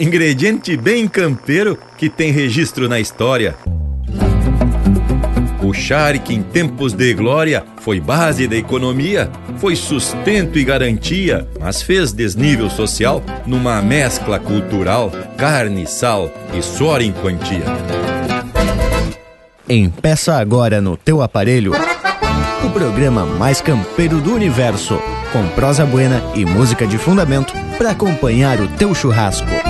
ingrediente bem campeiro que tem registro na história. O charque em tempos de glória foi base da economia, foi sustento e garantia, mas fez desnível social numa mescla cultural, carne, sal e suor em quantia. Empeça agora no teu aparelho o programa mais campeiro do universo, com prosa buena e música de fundamento para acompanhar o teu churrasco.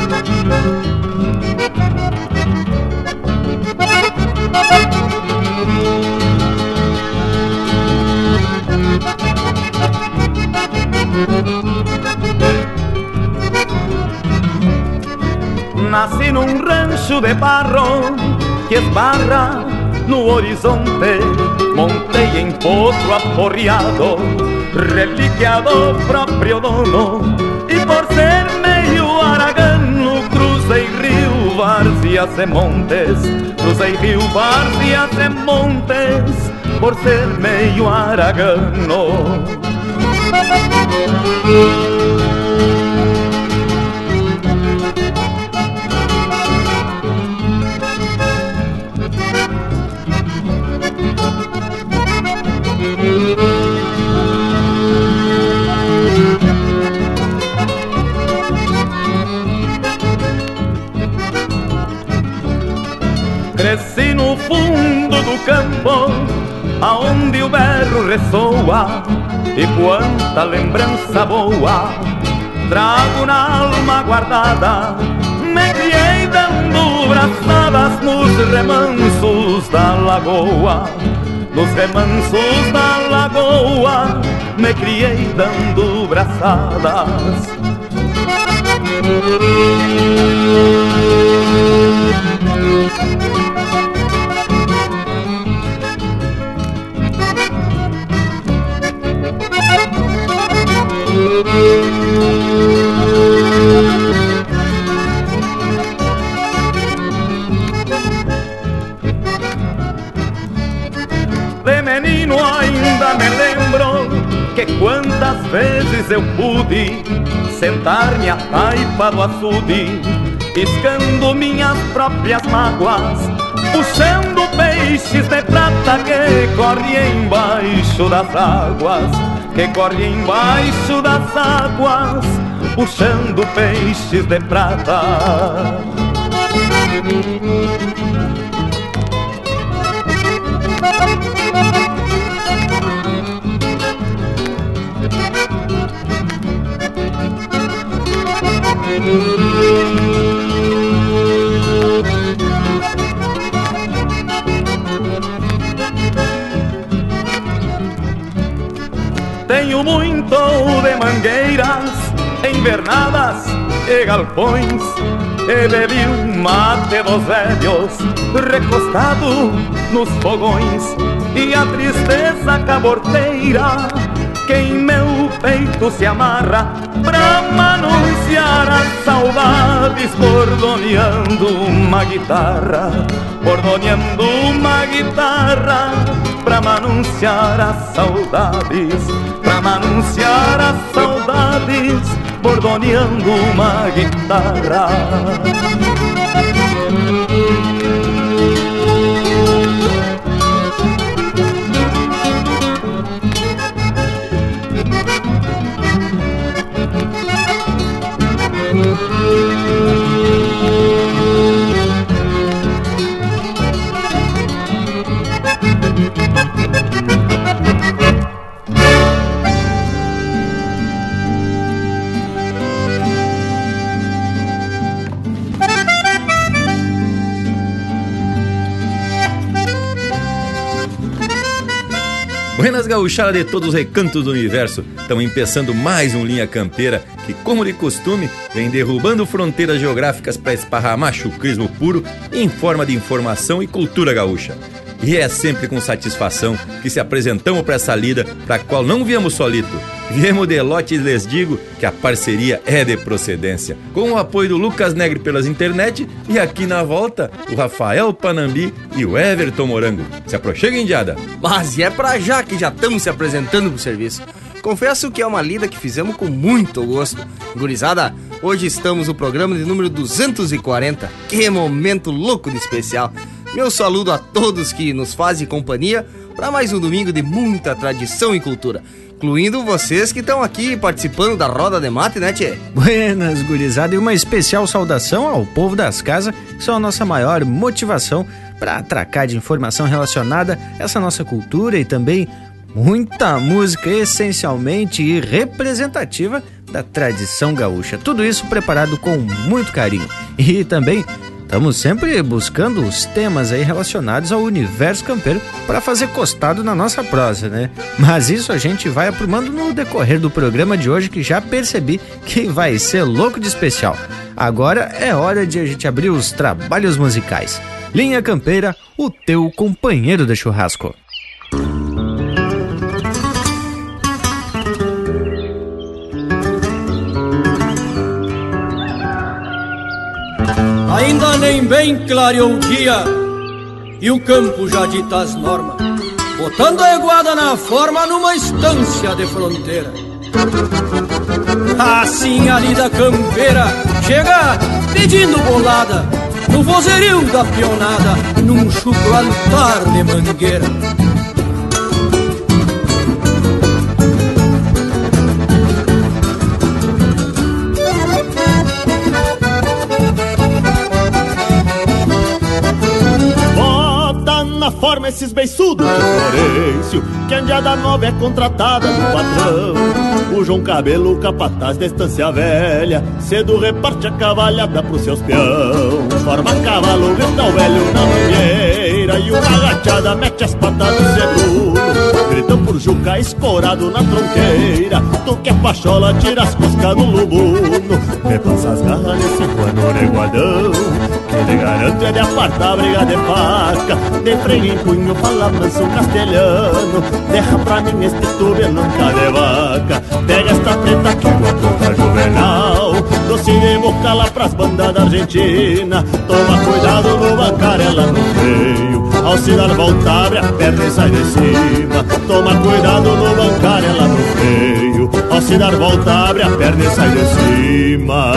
Nasci num rancho de barro que esbarra no horizonte. Montei em potro aporreado, relíquia do próprio dono. E por ser meio aragano, cruzei rio, várzeas e montes. Cruzei rio, várzeas e montes, por ser meio aragano. Cresci no fundo do campo, aonde o berro ressoa, e quanta lembrança boa trago na alma guardada. Me criei dando braçadas nos remansos da lagoa, nos remansos da lagoa, me criei dando braçadas. Quantas vezes eu pude sentar-me à taipa do açude, piscando minhas próprias mágoas, puxando peixes de prata que correm embaixo das águas, que correm embaixo das águas, puxando peixes de prata. Tenho muito de mangueiras, invernadas e galpões. E bebi um mate dos velhos, recostado nos fogões. E a tristeza caborteira que em meu peito se amarra Pra manunciar as saudades bordoneando uma guitarra Bordoneando uma guitarra Pra manunciar as saudades Pra manunciar as saudades Bordoneando uma guitarra Buenas gauchadas de todos os recantos do universo, estamos empeçando mais um Linha Campeira que, como de costume, vem derrubando fronteiras geográficas para esparramar chucrismo puro em forma de informação e cultura gaúcha. E é sempre com satisfação que se apresentamos para essa lida, para qual não viemos solito. Viemos de lote e lhes digo que a parceria é de procedência. Com o apoio do Lucas Negre pelas internet e aqui na volta, o Rafael Panambi e o Everton Morango. Se aproxega, indiada. Mas é pra já que já estamos se apresentando pro serviço. Confesso que é uma lida que fizemos com muito gosto. Gurizada, hoje estamos no programa de número 240. Que momento louco de especial. Meu saludo a todos que nos fazem companhia para mais um domingo de muita tradição e cultura. Incluindo vocês que estão aqui participando da roda de mate, né, Tchê? Buenas, gurizada, e uma especial saudação ao povo das casas, que são a nossa maior motivação para atracar de informação relacionada a essa nossa cultura e também muita música essencialmente e representativa da tradição gaúcha. Tudo isso preparado com muito carinho. E também Estamos sempre buscando os temas aí relacionados ao universo campeiro para fazer costado na nossa prosa, né? Mas isso a gente vai aprumando no decorrer do programa de hoje que já percebi que vai ser louco de especial. Agora é hora de a gente abrir os trabalhos musicais. Linha Campeira, o teu companheiro de churrasco. Ainda nem bem clareou o dia e o campo já dita as normas, botando a eguada na forma numa estância de fronteira. Assim a lida campeira chega pedindo bolada no vozerio da pionada, num chucro altar de mangueira. Forma esses beiçudos de Florencio Que Andiada Nova é contratada do patrão. O João Cabelo, capataz da estância velha Cedo reparte a cavalhada pros seus peão. Forma cavalo, grita o velho na mangueira E uma agachada mete as patas no seguro Gritam por Juca escorado na tronqueira Tu que é pachola, tira as coscas do lubuno. Repassa as garras nesse pano reguadão Lhe garante é de apartar briga de faca. De freio em punho, fala manso castelhano. Derra pra mim este tube nunca de vaca. Pega esta preta que vou aprontar juvenal Doce de boca lá pras bandas da Argentina. Toma cuidado no bancarela no freio. Ao se dar volta abre a perna e sai de cima. Toma cuidado no bancarela no freio. Ao se dar volta abre a perna e sai de cima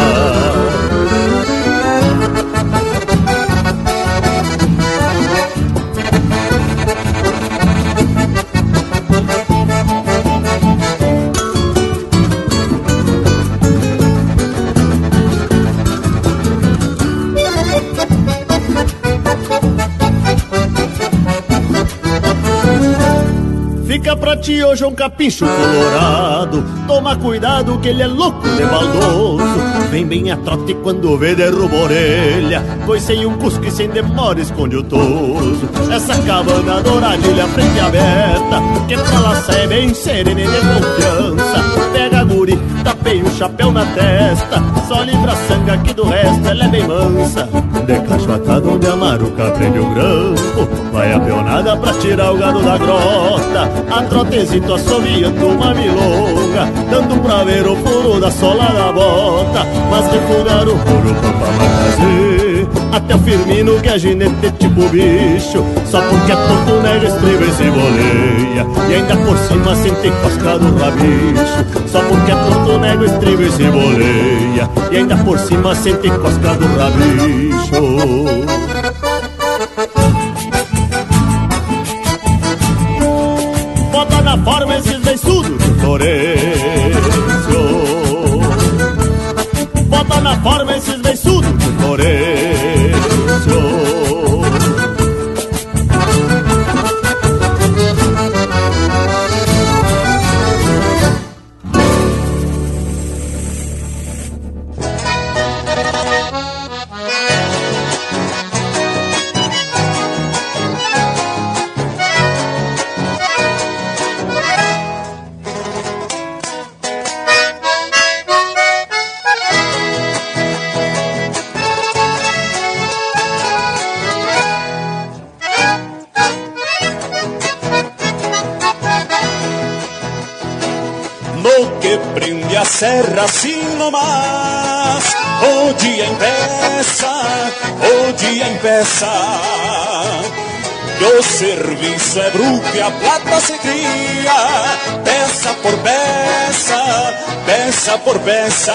hoje é um capincho colorado Toma cuidado que ele é louco de baldoso. Vem bem a trote quando vê derruba orelha Pois sem um cusco e sem demora esconde o toso. Essa cabana douradilha frente aberta Que pra lá sai bem serena e de confiança. Pega a guri, tapei o chapéu na testa Só livra sanga que do resto ela é bem mansa. De cacho atado onde a maruca prende o grampo Vai a peonada pra tirar o gado da grota. A trotezito assoviando uma milonga Dando pra ver o furo da sola da bota. Mas refugar o furo pra fazer Até o Firmino que é ginete tipo bicho. Só porque é tonto nega estriba e se boleia. E ainda por cima sente cosca do rabicho. Só porque é tonto nega estriba e se boleia. E ainda por cima sente cosca do rabicho. Forma esses beiçudos de Florencio serviço é e a plata se cria, peça por peça, peça por peça.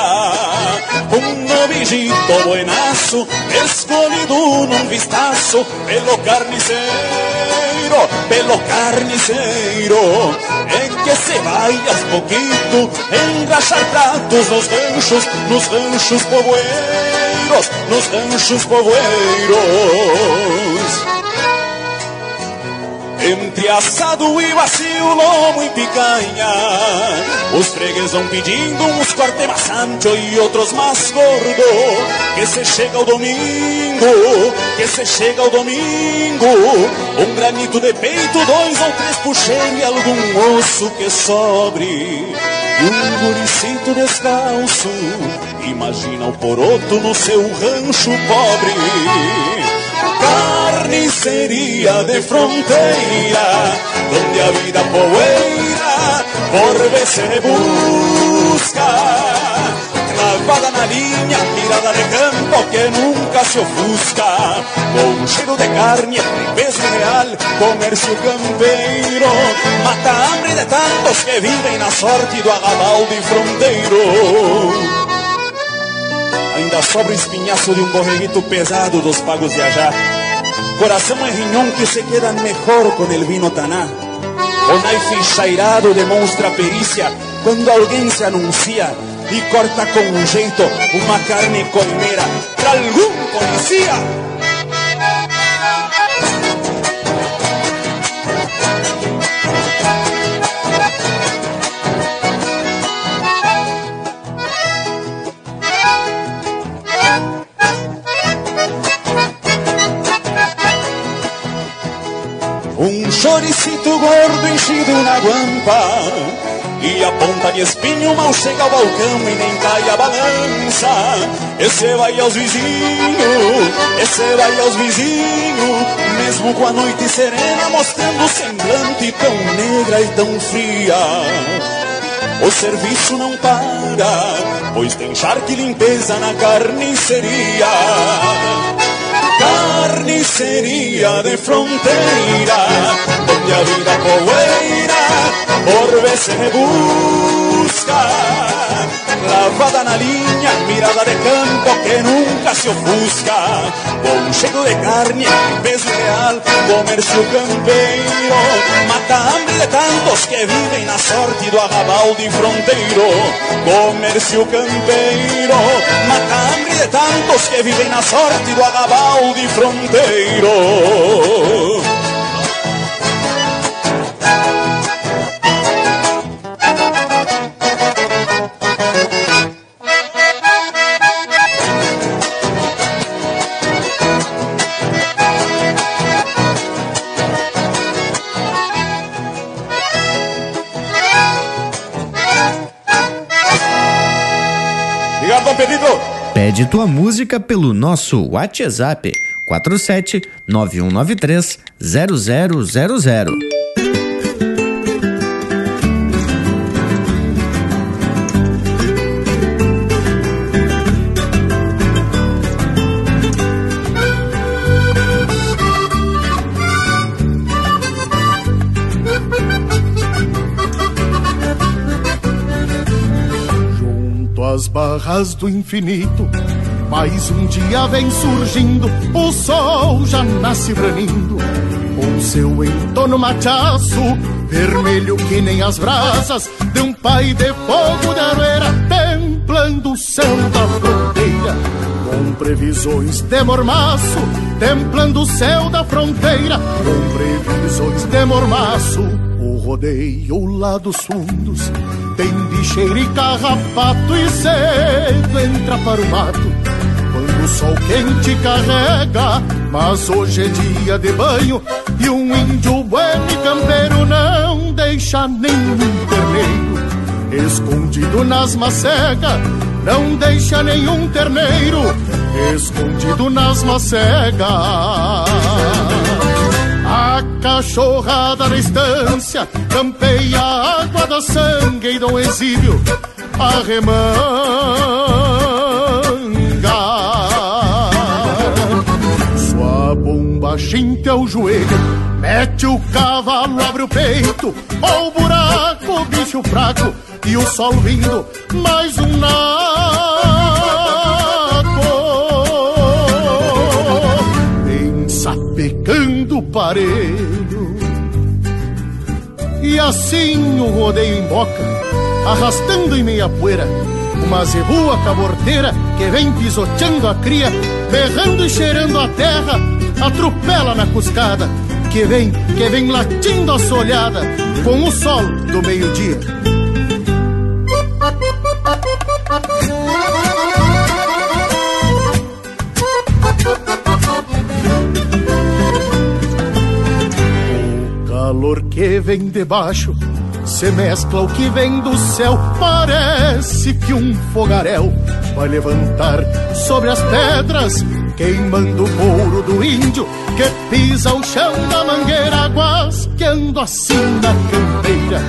Um novijito buenaço, escolhido num vistaço, pelo carniceiro, pelo carniceiro. É que se vai aos pouquinho, engraxar pratos nos ranchos, nos ranchos povoeiros, nos ranchos povoeiros. Entre assado e vacilo, lomo e picanha. Os fregues vão pedindo uns corte mais ancho e outros mais gordo. Que se chega o domingo, que se chega o domingo. Um granito de peito, dois ou três puxeiros e algum osso que sobre. E um guricito descalço Imagina o poroto no seu rancho pobre carniceria de fronteira, donde a vida poeira por vez se busca. Clavada na linha, tirada de campo que nunca se ofusca. Com cheiro de carne, peso real, comércio campeiro. Mata a hambre de tantos que vivem na sorte do agabalde fronteiro. Ainda sobra o espinhaço de um borreguito pesado dos pagos viajar. Coração é rinhão que se queda melhor com el vino taná. O naife chairado demonstra perícia quando alguém se anuncia e corta com um jeito uma carne coimeira para algum policia. Choricito gordo enchido na guampa E a ponta de espinho mal chega ao balcão e nem cai a balança. Esse vai aos vizinhos, esse vai aos vizinhos Mesmo com a noite serena mostrando semblante tão negra e tão fria. O serviço não para, pois tem charque limpeza na carniceria carnicería de frontera, donde a vida poeira por vez se busca. Lavada na linha, mirada de campo que nunca se ofusca. Bom cheiro de carne, peso real, comércio campeiro. Mata a hambre de tantos que vivem na sorte do arrabal de fronteiro. Comércio campeiro. Mata a hambre de tantos que vivem na sorte do arrabal de fronteiro. Pede tua música pelo nosso WhatsApp 47 9193 0000. as barras do infinito. Mais um dia vem surgindo, o sol já nasce branindo, com seu entorno machaço, vermelho que nem as brasas de um pai de fogo de aroeira, templando o céu da fronteira. Com previsões de mormaço, templando o céu da fronteira, com previsões de mormaço, o rodeio lá dos fundos tem bicheira e carrapato e cedo entra para o mato o sol quente carrega Mas hoje é dia de banho E um índio bueno e campeiro não deixa nenhum terneiro. Escondido nas macegas Não deixa nenhum terneiro. Escondido nas macegas. A cachorrada na estância campeia a água da sangue e do exílio. Arremanga. Chinta o joelho, mete o cavalo, abre o peito, ó o buraco, bicho fraco, e o sol vindo, mais um naco. Sapecando o parelho. E assim o rodeio em boca, arrastando em meia poeira, uma zebua caborteira que vem pisoteando a cria, berrando e cheirando a terra, atropela na cuscada, que vem, que vem latindo a solhada, com o sol do meio-dia. O calor que vem de baixo se mescla o que vem do céu. Parece que um fogaréu vai levantar sobre as pedras, queimando o couro do índio que pisa o chão da mangueira, guasqueando assim na campeira.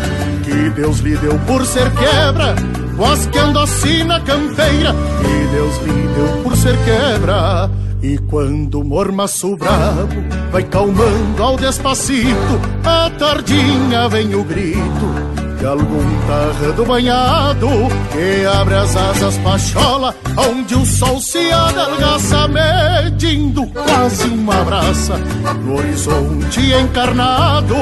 Que Deus lhe deu por ser quebra, guasqueando assim na campeira. Que Deus lhe deu por ser quebra. E quando o mormaço bravo vai calmando ao despacito, a tardinha vem o grito de algum tardo banhado que abre as asas pachola, onde o sol se adelgaça, medindo quase uma braça no horizonte encarnado,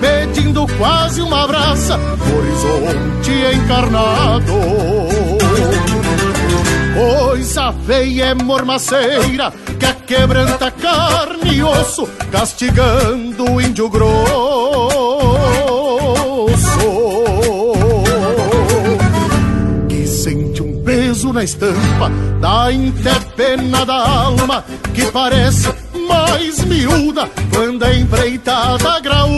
medindo quase uma braça no horizonte encarnado. Coisa feia é mormaceira que quebranta carne e osso, castigando o índio grosso. Estampa da interpena da alma, que parece mais miúda quando é empreitada graúda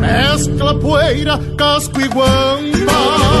mescla poeira, casco e guampa.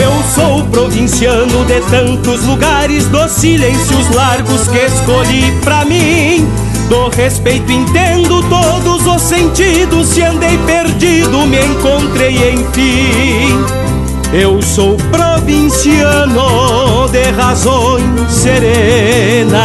Eu sou provinciano de tantos lugares, dos silêncios largos que escolhi pra mim. Do respeito entendo todos os sentidos, se andei perdido, me encontrei enfim. Eu sou provinciano de razões serenas,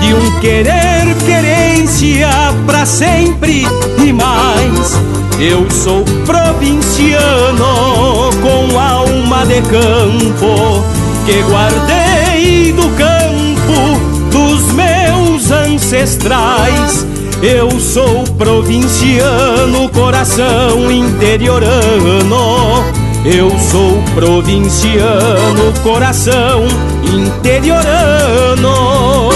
de um querer querência pra sempre e mais. Eu sou provinciano com alma de campo que guardei do campo dos meus ancestrais. Eu sou provinciano, coração interiorano. Eu sou provinciano, coração interiorano.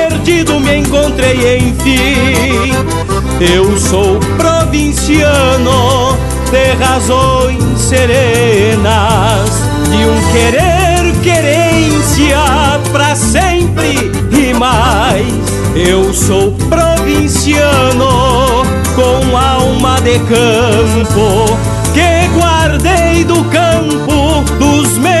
perdido me encontrei enfim. Eu sou provinciano de razões serenas, de um querer querência pra sempre e mais. Eu sou provinciano com alma de campo que guardei do campo dos meus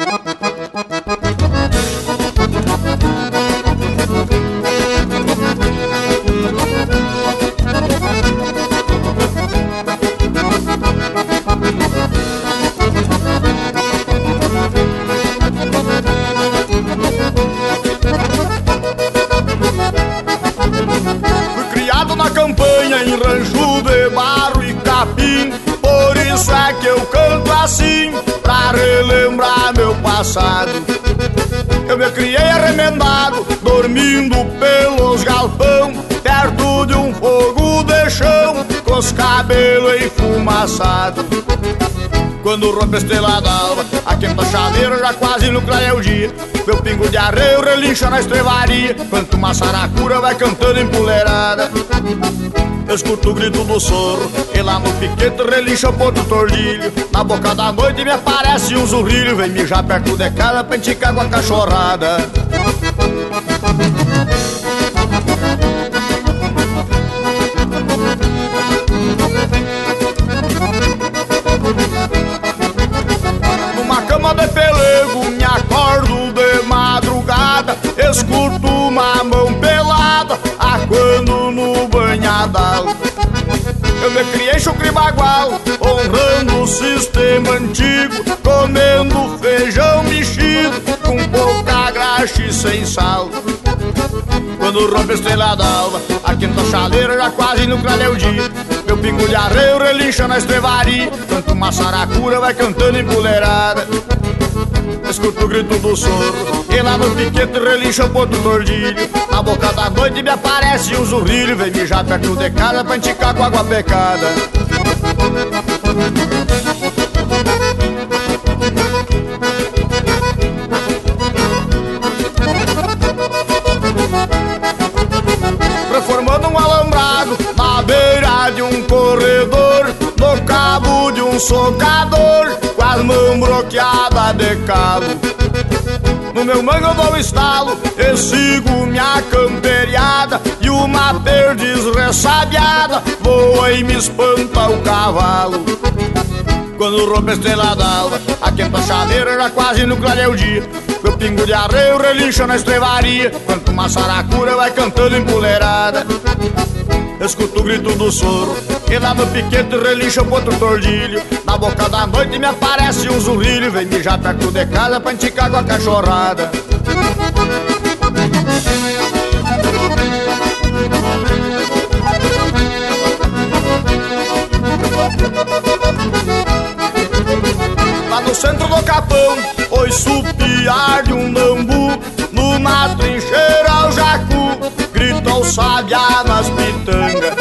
Os cabelos enfumaçados quando rompe a estrela d'alva, a quenta chaveira já quase no clareia o dia. Meu pingo de arreio relincha na estrevaria, quanto uma saracura vai cantando empoleirada. Eu escuto o grito do soro, e lá no piquete relincha o porto tordilho. Na boca da noite me aparece um zurrilho, vem mijar perto de casa pra enticar com a cachorrada. Antigo Comendo feijão mexido Com pouca graxa e sem sal. Quando rompe a estrela d'alva A quinta chaleira já quase no o dia. Meu pingo de arreio relincha na estrevaria Quanto uma saracura vai cantando empoleirada Escuto o grito do soro E lá no piquete relincha o ponto tordilho. Na boca da noite me aparece um zurrilho Vem mijar perto de casa pra enticar com água pecada socador Com as mãos bloqueadas de calo No meu mango eu dou estalo E sigo minha camperiada E uma perdiz ressabiada Voa e me espanta o cavalo. Quando rompe a estrela d'alva A quenta chaveira já quase no clareia o dia. Meu pingo de arreio relincha na estrevaria Quanto uma saracura vai cantando empoleirada Escuto o grito do soro E lá no piquete relincha o ponto tordilho. Na boca da noite me aparece um zurrilho Vem mijar perto de casa pra enticar com a cachorrada. Lá no centro do capão, oi supiar de um nambu Numa trincheira o sabiá nas pitangas.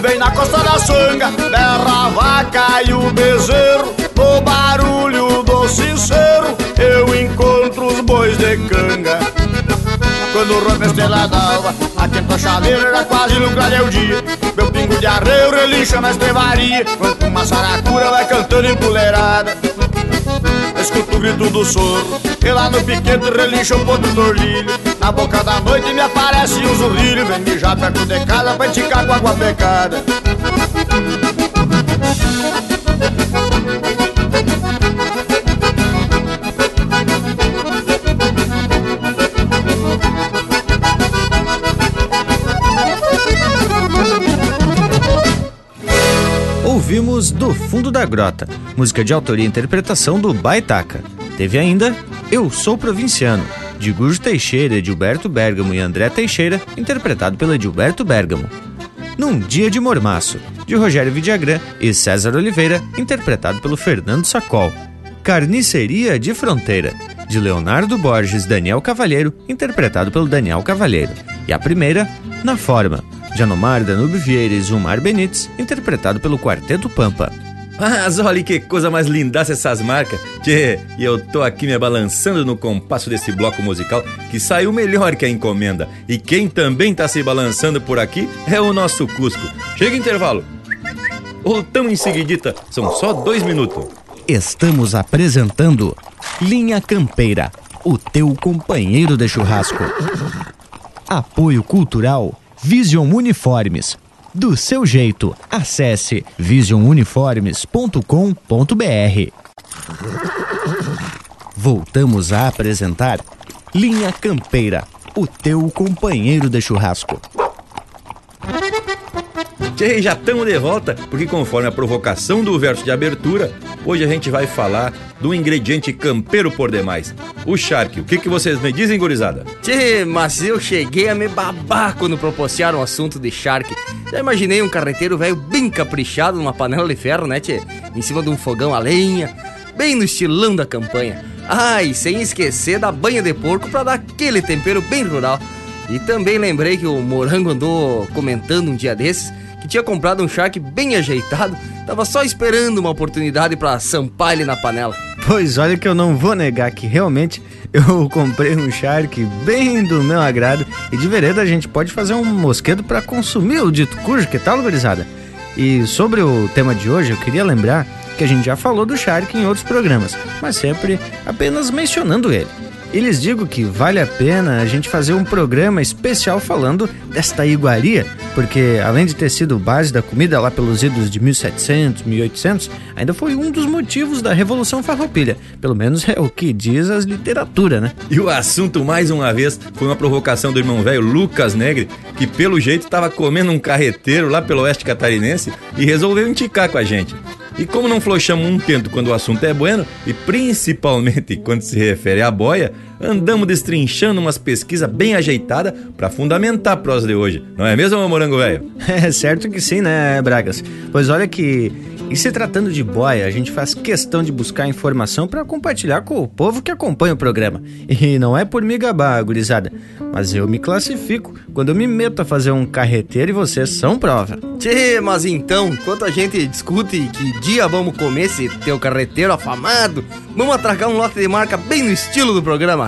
Vem na costa da sanga, berra a vaca e o bezerro. No barulho do sincero, eu encontro os bois de canga. Quando rompe a estrela d'alva A quinta chaveira já quase clareia o dia. Meu pingo de arreio relincha na estrevaria Quanto uma saracura vai cantando empoleirada escuto o grito do soro E lá no piquete relincha o potro do orlilho Na boca da noite me aparece um zurrilho Vem mijar perto de casa pra esticar com água pecada Ouvimos Do Fundo da Grota, música de autoria e interpretação do Baitaca. Teve ainda Eu Sou Provinciano, de Gujo Teixeira, Edilberto Bergamo e André Teixeira, interpretado pelo Edilberto Bergamo. Num Dia de Mormaço, de Rogério Vidagrã e César Oliveira, interpretado pelo Fernando Sacol. Carniceria de Fronteira, de Leonardo Borges Daniel Cavalheiro, interpretado pelo Daniel Cavalheiro. E a primeira, Na Forma, de Anomar Danube Vieira e Zumar Benites, interpretado pelo Quarteto Pampa. Mas olha que coisa mais lindaça essas marcas. Tchê, e eu tô aqui me balançando no compasso desse bloco musical que saiu melhor que a encomenda. E quem também tá se balançando por aqui é o nosso Cusco. Chega intervalo. Voltamos em seguidita, são só dois minutos. Estamos apresentando Linha Campeira, o teu companheiro de churrasco. Apoio Cultural Vision Uniformes. Do seu jeito, acesse visionuniformes.com.br. Voltamos a apresentar Linha Campeira, o teu companheiro de churrasco. Tchê, já estamos de volta, porque conforme a provocação do verso de abertura, hoje a gente vai falar do ingrediente campeiro por demais, o charque. O que, que vocês me dizem, gurizada? Tchê, mas eu cheguei a me babar quando proporcionaram o assunto de charque. Já imaginei um carreteiro velho bem caprichado numa panela de ferro, né, tchê? Em cima de um fogão a lenha, bem no estilão da campanha. Ah, e sem esquecer da banha de porco para dar aquele tempero bem rural. E também lembrei que o Morango andou comentando um dia desses que tinha comprado um charque bem ajeitado, tava só esperando uma oportunidade para sampar ele na panela. Pois olha que eu não vou negar que realmente eu comprei um charque bem do meu agrado e de vereda a gente pode fazer um mosquedo para consumir o dito cujo, que tal, gurizada? E sobre o tema de hoje, eu queria lembrar que a gente já falou do charque em outros programas, mas sempre apenas mencionando ele. E lhes digo que vale a pena a gente fazer um programa especial falando desta iguaria, porque além de ter sido base da comida lá pelos idos de 1700, 1800, ainda foi um dos motivos da Revolução Farroupilha. Pelo menos é o que diz as literatura, né? E o assunto, mais uma vez, foi uma provocação do irmão velho Lucas Negre, que pelo jeito estava comendo um carreteiro lá pelo oeste catarinense e resolveu enticar com a gente. E como não flochamos um tento quando o assunto é bueno, e principalmente quando se refere à boia, andamos destrinchando umas pesquisas bem ajeitadas para fundamentar a prosa de hoje. Não é mesmo, meu morango velho? É certo que sim, né, Bragas? Pois olha que e se tratando de boia, a gente faz questão de buscar informação para compartilhar com o povo que acompanha o programa. E não é por me gabar, gurizada, mas eu me classifico quando eu me meto a fazer um carreteiro e vocês são prova. Tchê, mas então, enquanto a gente discute que dia vamos comer esse teu carreteiro afamado, vamos atracar um lote de marca bem no estilo do programa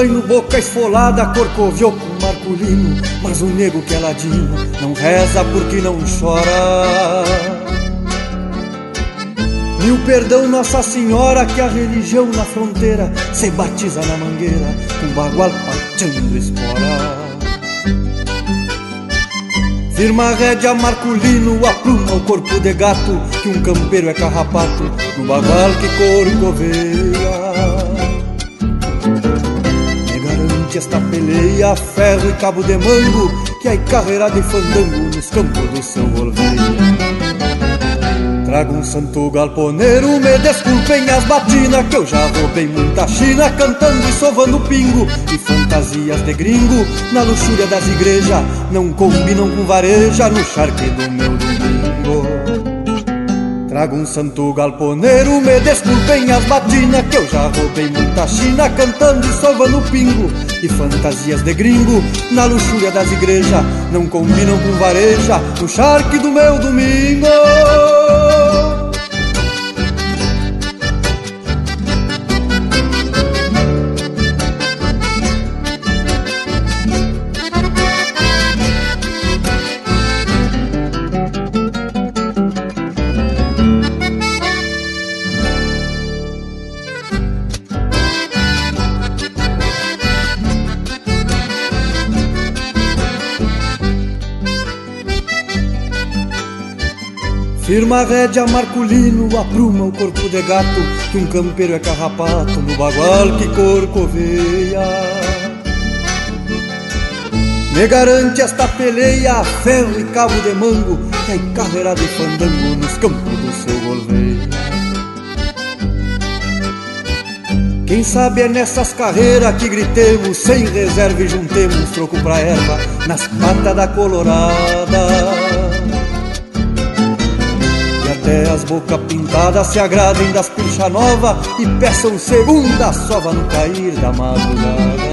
Zaino, boca esfolada, corcoviou com marculino Mas o nego que é ladino não reza porque não chora. Mil perdão Nossa Senhora que a religião na fronteira Se batiza na mangueira com bagual pateando espora. Firma rédea Marculino, apluma o corpo de gato Que um campeiro é carrapato no bagual que corcoveia esta peleia, ferro e cabo de mango, que aí carreira de fandango nos campos do seu volveio. Trago um santo galponeiro, me desculpem as batinas, que eu já roubei muita china, cantando e sovando pingo, e fantasias de gringo, na luxúria das igrejas, não combinam com vareja no charque do meu. Trago um santo galponeiro, me desculpem as batinas Que eu já roubei muita china cantando e sovando pingo E fantasias de gringo na luxúria das igrejas Não combinam com vareja no charque do meu domingo Firma a rédea Marculino, apruma o corpo de gato Que um campeiro é carrapato no bagual que corcoveia. Me garante esta peleia, ferro e cabo de mango Que é carreira de fandango nos campos do seu golveia Quem sabe é nessas carreiras que gritemos Sem reserva e juntemos troco pra erva Nas patas da colorada até as boca pintadas se agradem das pilcha nova e peçam segunda sova no cair da madrugada.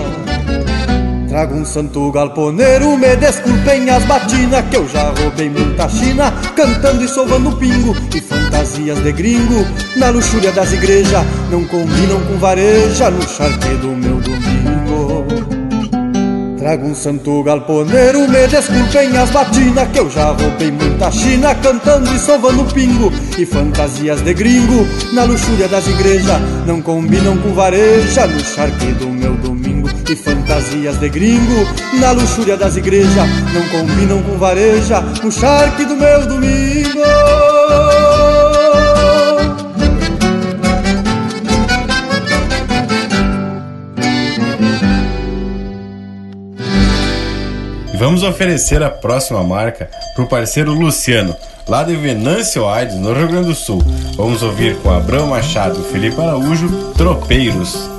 Trago um santo galponeiro, me desculpem as batinas Que eu já roubei muita china Cantando e sovando pingo E fantasias de gringo Na luxúria das igrejas Não combinam com vareja No charque do meu domingo Trago um santo galponeiro, me desculpem as batinas Que eu já roubei muita china Cantando e sovando pingo. E fantasias de gringo Na luxúria das igrejas Não combinam com vareja. No charque do meu domingo E fantasias de gringo Na luxúria das igrejas Não combinam com vareja. No charque do meu domingo Vamos oferecer a próxima marca para o parceiro Luciano, lá de Venâncio Aires, no Rio Grande do Sul. Vamos ouvir com Abrão Machado e Felipe Araújo, Tropeiros.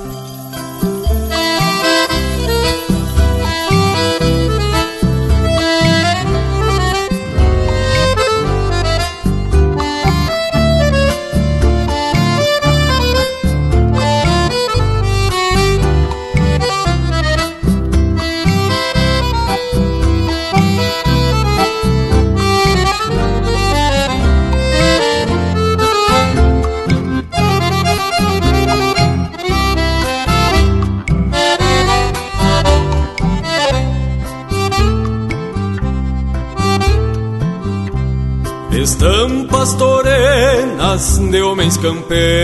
De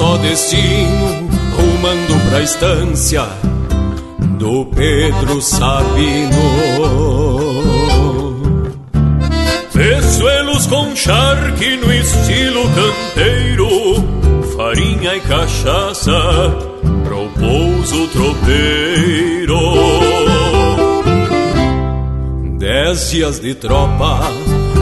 só destino, rumando pra estância do Pedro Sabino. Peçoelos com charque no estilo canteiro, farinha e cachaça pouso tropeiro. Dez dias de tropa,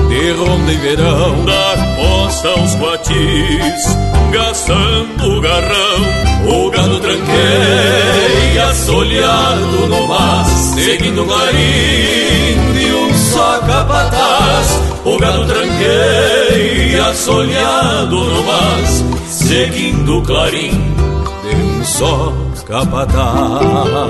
de ronda e verão, da costa aos guatis, gastando o garrão, o gado tranqueia, solhado no mas, seguindo o clarim de um só capataz. O gado tranqueia, solhado no mas, seguindo o clarim de um só capataz.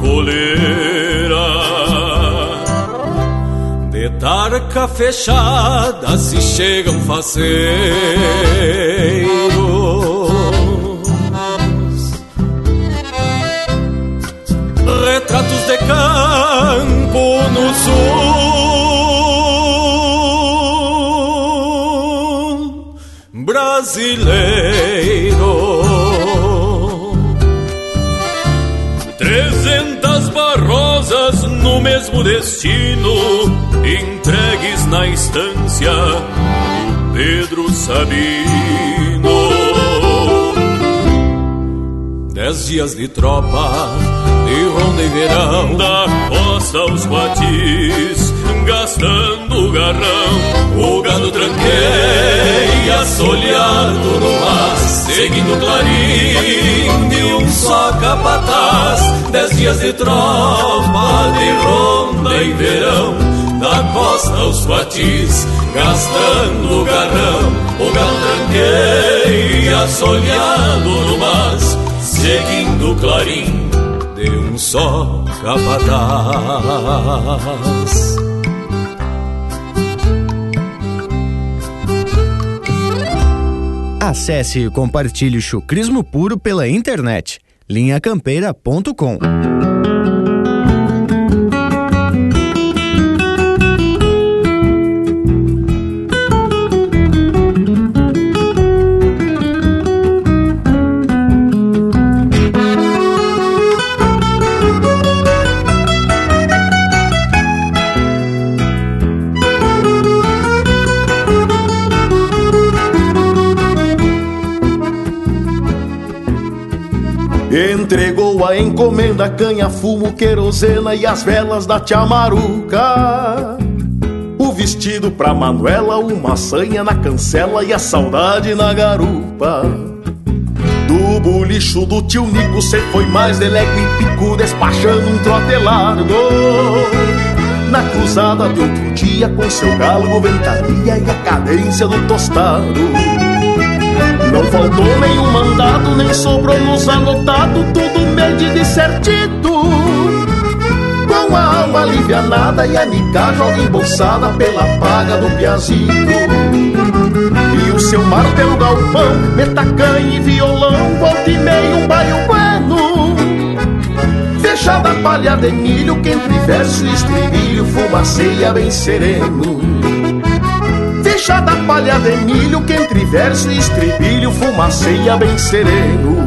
Coleira. De tarca fechada se chegam faceiros retratos de campo no sul brasileiro. Mesmo destino, entregues na estância do Pedro Sabino. Dez dias de tropa de ronda e verão Da costa aos guatis Gastando o garrão. O gado tranqueia Solhado no mar Seguindo o clarim De um só capataz. Dez dias de tropa De ronda e verão Da costa aos guatis Gastando o garrão. O gado tranqueia Solhado no mar Seguindo o clarim de um só capataz. Acesse e compartilhe o chucrismo puro pela internet. linhacampeira.com Entregou a encomenda, canha, fumo, querosena e as velas da tia Maruca. O vestido pra Manuela, uma sanha na cancela e a saudade na garupa. Do bolicho do tio Nico, cê foi mais delego e pico, despachando um trote largo. Na cruzada de outro dia, com seu galgo, ventania e a cadência do tostado. Não faltou nenhum mandado, nem sobrou nos anotado, tudo medido e certito. Com a alma alivianada e a nicagem embolsada pela paga do piazito. E o seu martelo galpão, metacanha e violão, volta e meio um baio bueno. Fechada palha de milho, que entre verso estribilho fumaceia bem sereno. Fechada a palha de milho que entre verso e estribilho fumaceia bem sereno.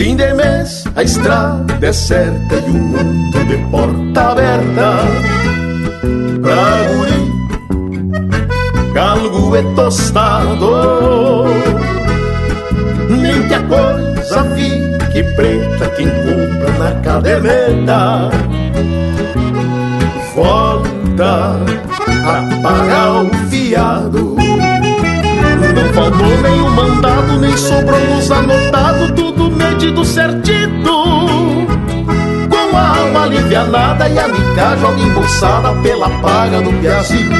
Fim de mês, a estrada é certa e o mundo de porta aberta. Pra guri, galgo é tostado. Nem que a coisa fique preta, quem compra na caderneta. Volta a pagar o fiado. Não faltou nenhum mandado, nem sobrou nos anotado, tudo medido certito. Com a alma alivianada e a mica joga embolsada pela paga do piazito.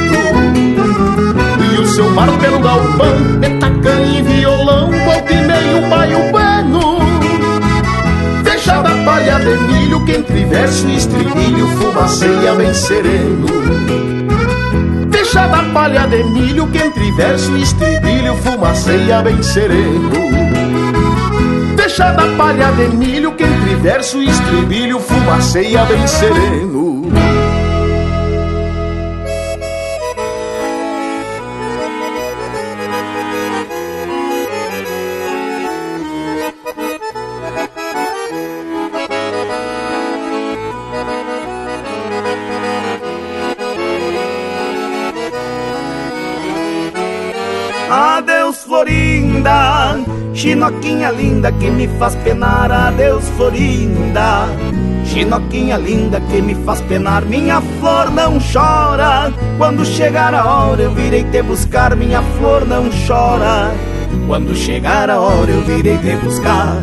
E o seu martelo galpão, metacanha e violão, volta e meio baio bueno. Fechada palha de milho que entre verso e estribilho fumaceia bem sereno. Deixa da palha de milho que entre verso e estribilho fumaceia bem sereno. Deixa da palha de milho que entre verso e estribilho fumaceia bem sereno. Chinoquinha linda que me faz penar, adeus Florinda. Chinoquinha linda que me faz penar, minha flor não chora. Quando chegar a hora eu virei te buscar, minha flor não chora. Quando chegar a hora eu virei te buscar.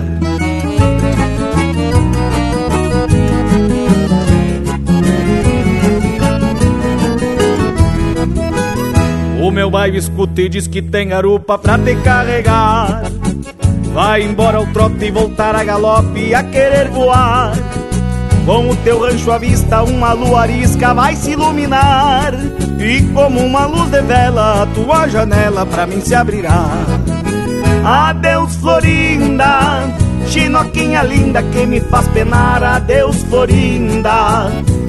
O meu bairro escuta e diz que tem garupa pra te carregar. Vai embora ao trote e voltar a galope a querer voar. Com o teu rancho à vista, uma lua arisca vai se iluminar. E como uma luz de vela, a tua janela pra mim se abrirá. Adeus, Florinda, chinoquinha linda que me faz penar. Adeus, Florinda.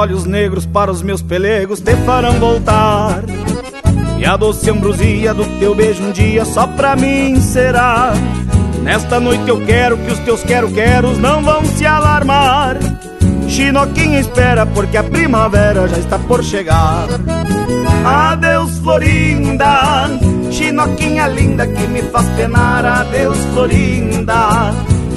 Olhos negros para os meus pelegos te farão voltar. E a doce ambrosia do teu beijo um dia só pra mim será. Nesta noite eu quero que os teus quero-queros não vão se alarmar. Chinoquinha espera porque a primavera já está por chegar. Adeus, Florinda, Chinoquinha linda que me faz penar. Adeus, Florinda.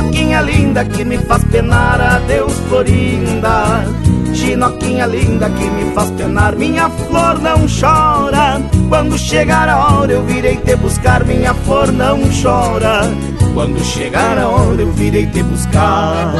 Chinoquinha linda que me faz penar Adeus Florinda Chinoquinha linda que me faz penar Minha flor não chora Quando chegar a hora eu virei te buscar Minha flor não chora Quando chegar a hora eu virei te buscar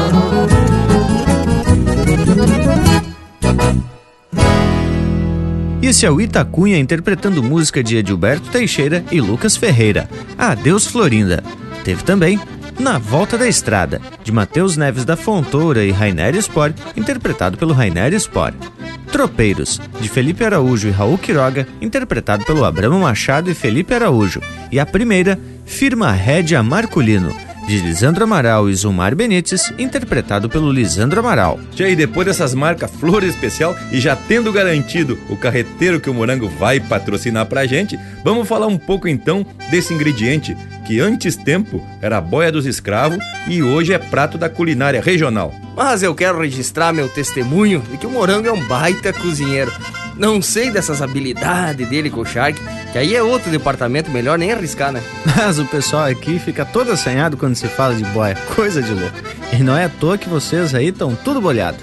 Esse é o Itacunha interpretando música de Edilberto Teixeira e Lucas Ferreira. Adeus Florinda. Teve também na Volta da Estrada, de Matheus Neves da Fontoura e Rainer Spor, interpretado pelo Rainer Spor. Tropeiros, de Felipe Araújo e Raul Quiroga, interpretado pelo Abramo Machado e Felipe Araújo. E a primeira, Firma Rédia Marculino, de Lisandro Amaral e Zumar Benites, interpretado pelo Lisandro Amaral. Já e depois dessas marcas Flor Especial e já tendo garantido o carreteiro que o Morango vai patrocinar pra gente, vamos falar um pouco então desse ingrediente que antes tempo era a boia dos escravos e hoje é prato da culinária regional. Mas eu quero registrar meu testemunho de que o Morango é um baita cozinheiro. Não sei dessas habilidades dele com o Shark, que aí é outro departamento, melhor nem arriscar, né? Mas o pessoal aqui fica todo assanhado quando se fala de boia, coisa de louco. E não é à toa que vocês aí estão tudo bolhado.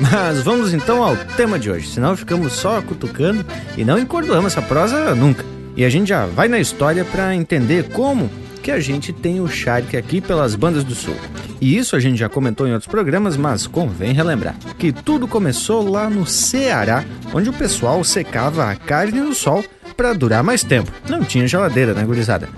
Mas vamos então ao tema de hoje, senão ficamos só cutucando e não encordoamos essa prosa nunca. E a gente já vai na história para entender como que a gente tem o charque aqui pelas bandas do sul. E isso a gente já comentou em outros programas, mas convém relembrar que tudo começou lá no Ceará, onde o pessoal secava a carne no sol para durar mais tempo. Não tinha geladeira, né, gurizada?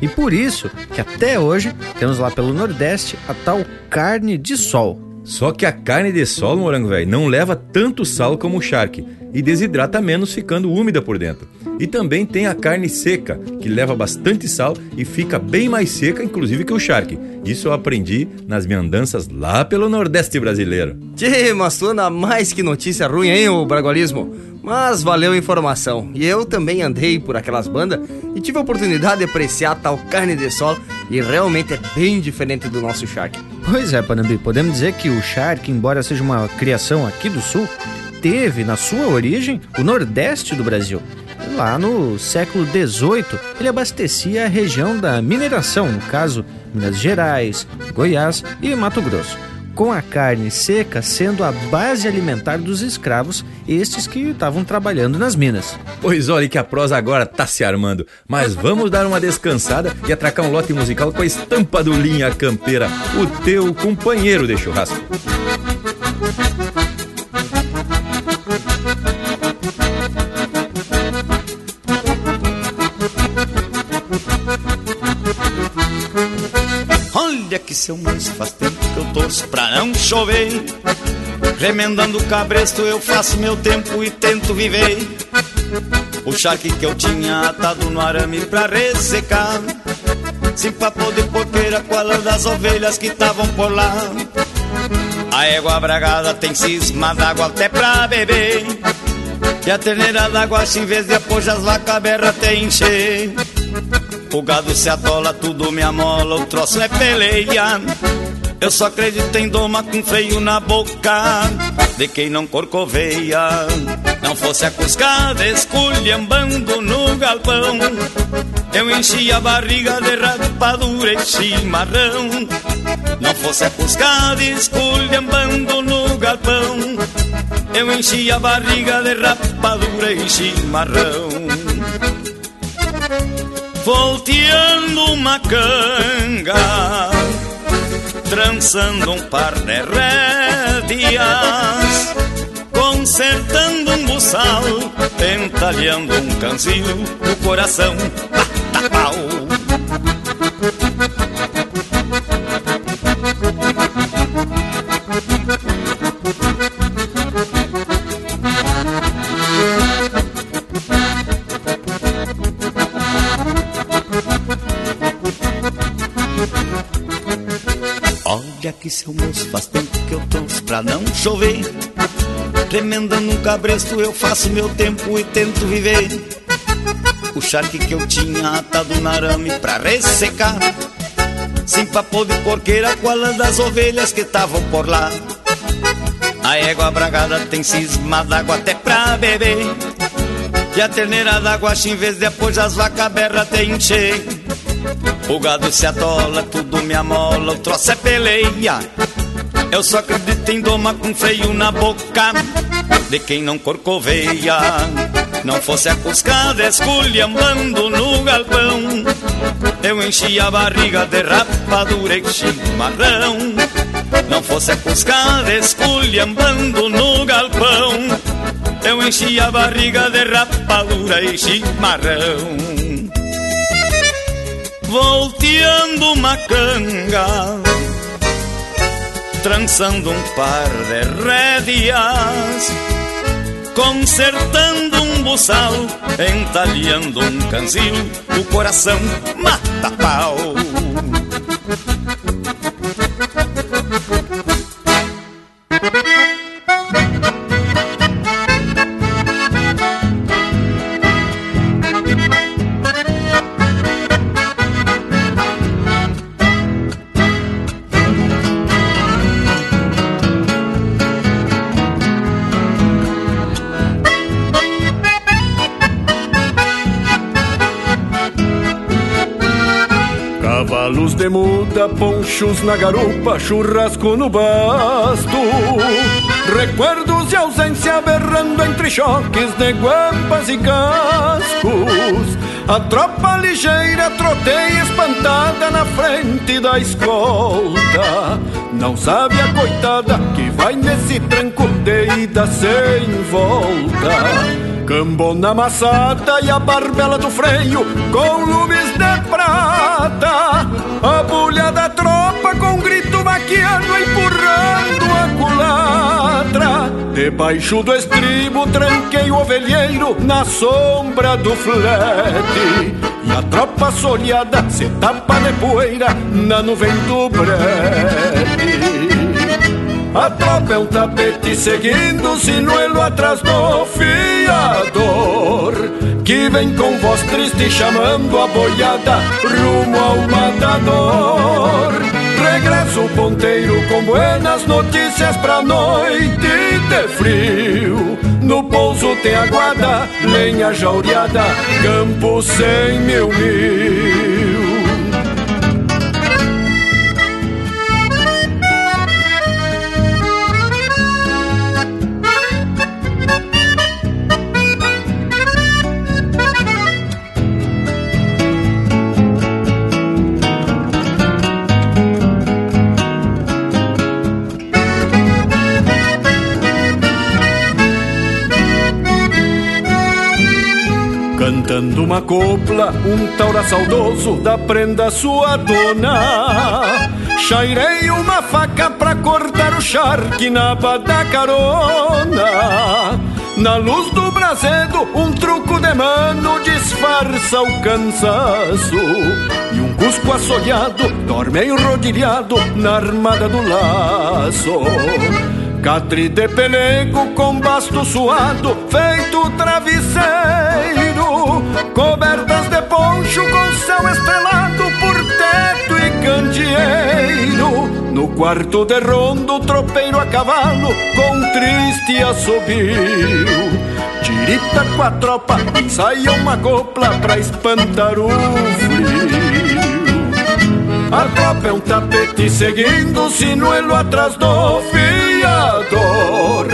E por isso que até hoje temos lá pelo Nordeste a tal carne de sol. Só que a carne de sol, morango velho, não leva tanto sal como o charque e desidrata menos ficando úmida por dentro. E também tem a carne seca, que leva bastante sal e fica bem mais seca, inclusive que o charque. Isso eu aprendi nas minhas andanças lá pelo Nordeste brasileiro. Tchê, mas tu anda mais que notícia ruim, hein, o bragualismo? Mas valeu a informação. E eu também andei por aquelas bandas e tive a oportunidade de apreciar tal carne de sol e realmente é bem diferente do nosso Shark. Pois é, Panambi, podemos dizer que o Shark, embora seja uma criação aqui do sul, teve na sua origem o nordeste do Brasil. Lá no século XVIII, ele abastecia a região da mineração, no caso Minas Gerais, Goiás e Mato Grosso com a carne seca sendo a base alimentar dos escravos, estes que estavam trabalhando nas minas. Pois olha que a prosa agora tá se armando, mas vamos dar uma descansada e atracar um lote musical com a estampa do Linha Campeira, o teu companheiro de churrasco. Olha que seu moço faz tempo que eu torço pra não chover. Remendando o cabresto eu faço meu tempo e tento viver. O charque que eu tinha atado no arame pra ressecar. Sem papo de porqueira com a lã das ovelhas que estavam por lá. A égua bragada tem cisma d'água até pra beber. E a terneira d'água, em vez de apojar as vacas berra até encher. O gado se atola, tudo me amola, o troço é peleia. Eu só acredito em doma com freio na boca de quem não corcoveia. Não fosse a cuscada esculhambando no galpão, eu enchia a barriga de rapadura e chimarrão. Não fosse a cuscada esculhambando no galpão, eu enchia a barriga de rapadura e chimarrão volteando uma canga, trançando um par de rédeas, consertando um buçal, entalhando um canzil, o coração bata pau. Pra não chover. Remendando um cabresto eu faço meu tempo e tento viver. O charque que eu tinha atado no arame pra ressecar. Sem papo de porqueira com a lã das ovelhas que estavam por lá. A égua bragada tem cisma d'água até pra beber. E a terneira d'água, em vez de apoiar as vacas berra até encher. O gado se atola, tudo me amola, o troço é peleia. Eu só acredito em doma com freio na boca de quem não corcoveia. Não fosse a cuscada esculhambando no galpão, eu enchia a barriga de rapadura e chimarrão. Não fosse a cuscada esculhambando no galpão, eu enchia a barriga de rapadura e chimarrão volteando uma canga, trançando um par de rédeas, consertando um buçal, entalhando um canzil, o coração mata pau. Cavalos de muda, ponchos na garupa, churrasco no basto. Recuerdos de ausência berrando entre choques de guampas e cascos. A tropa ligeira troteia espantada na frente da escolta. Não sabe a coitada que vai nesse tranco de ida sem volta. Cambona amassada e a barbela do freio com lumes de prata. A bulha da tropa com grito vaquiano empurrando a culatra. Debaixo do estribo tranquei o ovelheiro na sombra do flete. E a tropa soleada se tapa de poeira na nuvem do brete. A tropa é um tapete seguindo sinuelo atrás do fiador Que vem com voz triste chamando a boiada rumo ao matador. Regressa o ponteiro com buenas notícias pra noite de frio. No pouso tem aguada, lenha jaureada, campo sem mil mil Cantando uma copla, um taura saudoso da prenda sua dona. Chairei uma faca pra cortar o charque na da carona. Na luz do brasedo, um truco de mano disfarça o cansaço. E um cusco assolhado dorme enrodilhado na armada do laço. Catre de pelego com basto suado, feito travesseiro, cobertas de poncho com céu estrelado por teto e candeeiro. No quarto de rondo, tropeiro a cavalo com triste assobio. Tirita com a tropa, saia uma copla pra espantar o frio. A tropa é um tapete seguindo o sinuelo atrás do fiador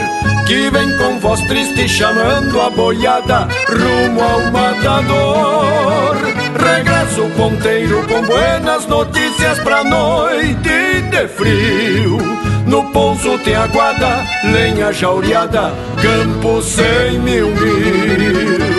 Que vem com voz triste chamando a boiada rumo ao matador. Regressa o ponteiro com buenas notícias pra noite de frio. No pouso tem aguada, lenha jaureada, campo sem mil mil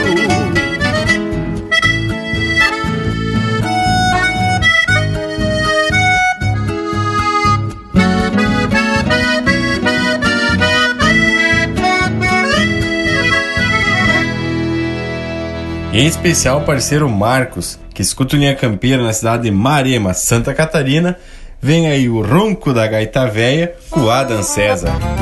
Em especial o parceiro Marcos, que escuta linha campeira na cidade de Marema, Santa Catarina. Vem aí o ronco da gaita véia com Adam César.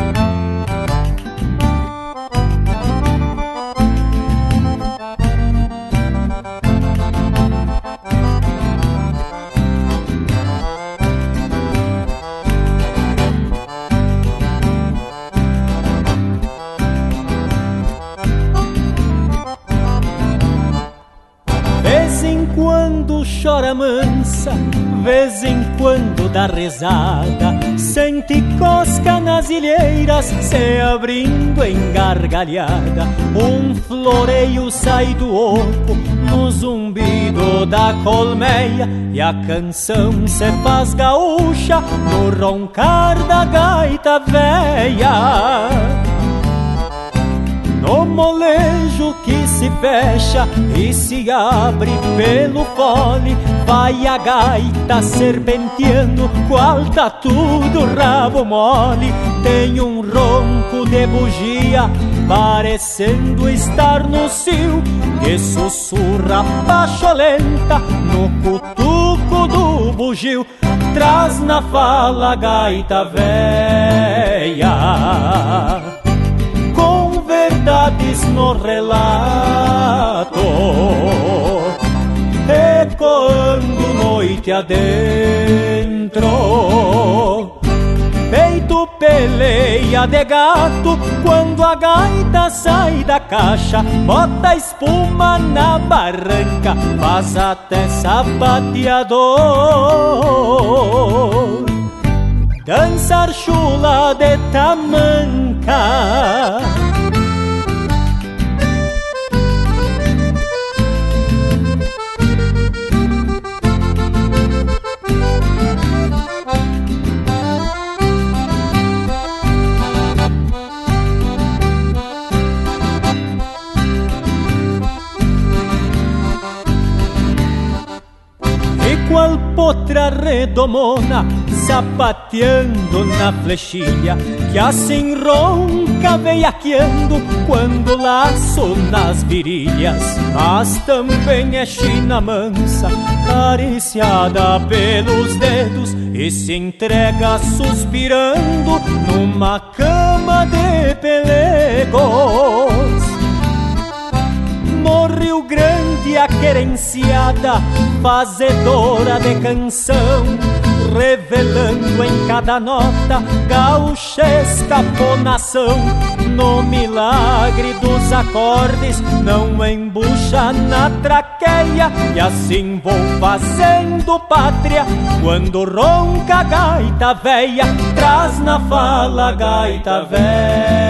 Dá rezada, sente cosca nas ilheiras, se abrindo em gargalhada. Um floreio sai do oco no zumbido da colmeia, e a canção se faz gaúcha no roncar da gaita véia. No molejo que se fecha e se abre pelo fole, vai a gaita serpenteando, qual tá tudo rabo mole. Tem um ronco de bugia, parecendo estar no cio, que sussurra pacholenta no cutuco do bugio. Traz na fala gaita véia verdades no relato, noite adentro. Peito peleia de gato quando a gaita sai da caixa, bota espuma na barranca, faz até sapateador. Dançar chula de tamanca potra redomona sapateando na flechilha que assim ronca veiaqueando quando laço nas virilhas. Mas também é china mansa, cariciada pelos dedos e se entrega suspirando numa cama de pelegos no Rio Grande a querenciada, fazedora de canção, revelando em cada nota gauchesca ponação. No milagre dos acordes, não embucha na traqueia, e assim vou fazendo pátria. Quando ronca a gaita véia, traz na fala a gaita véia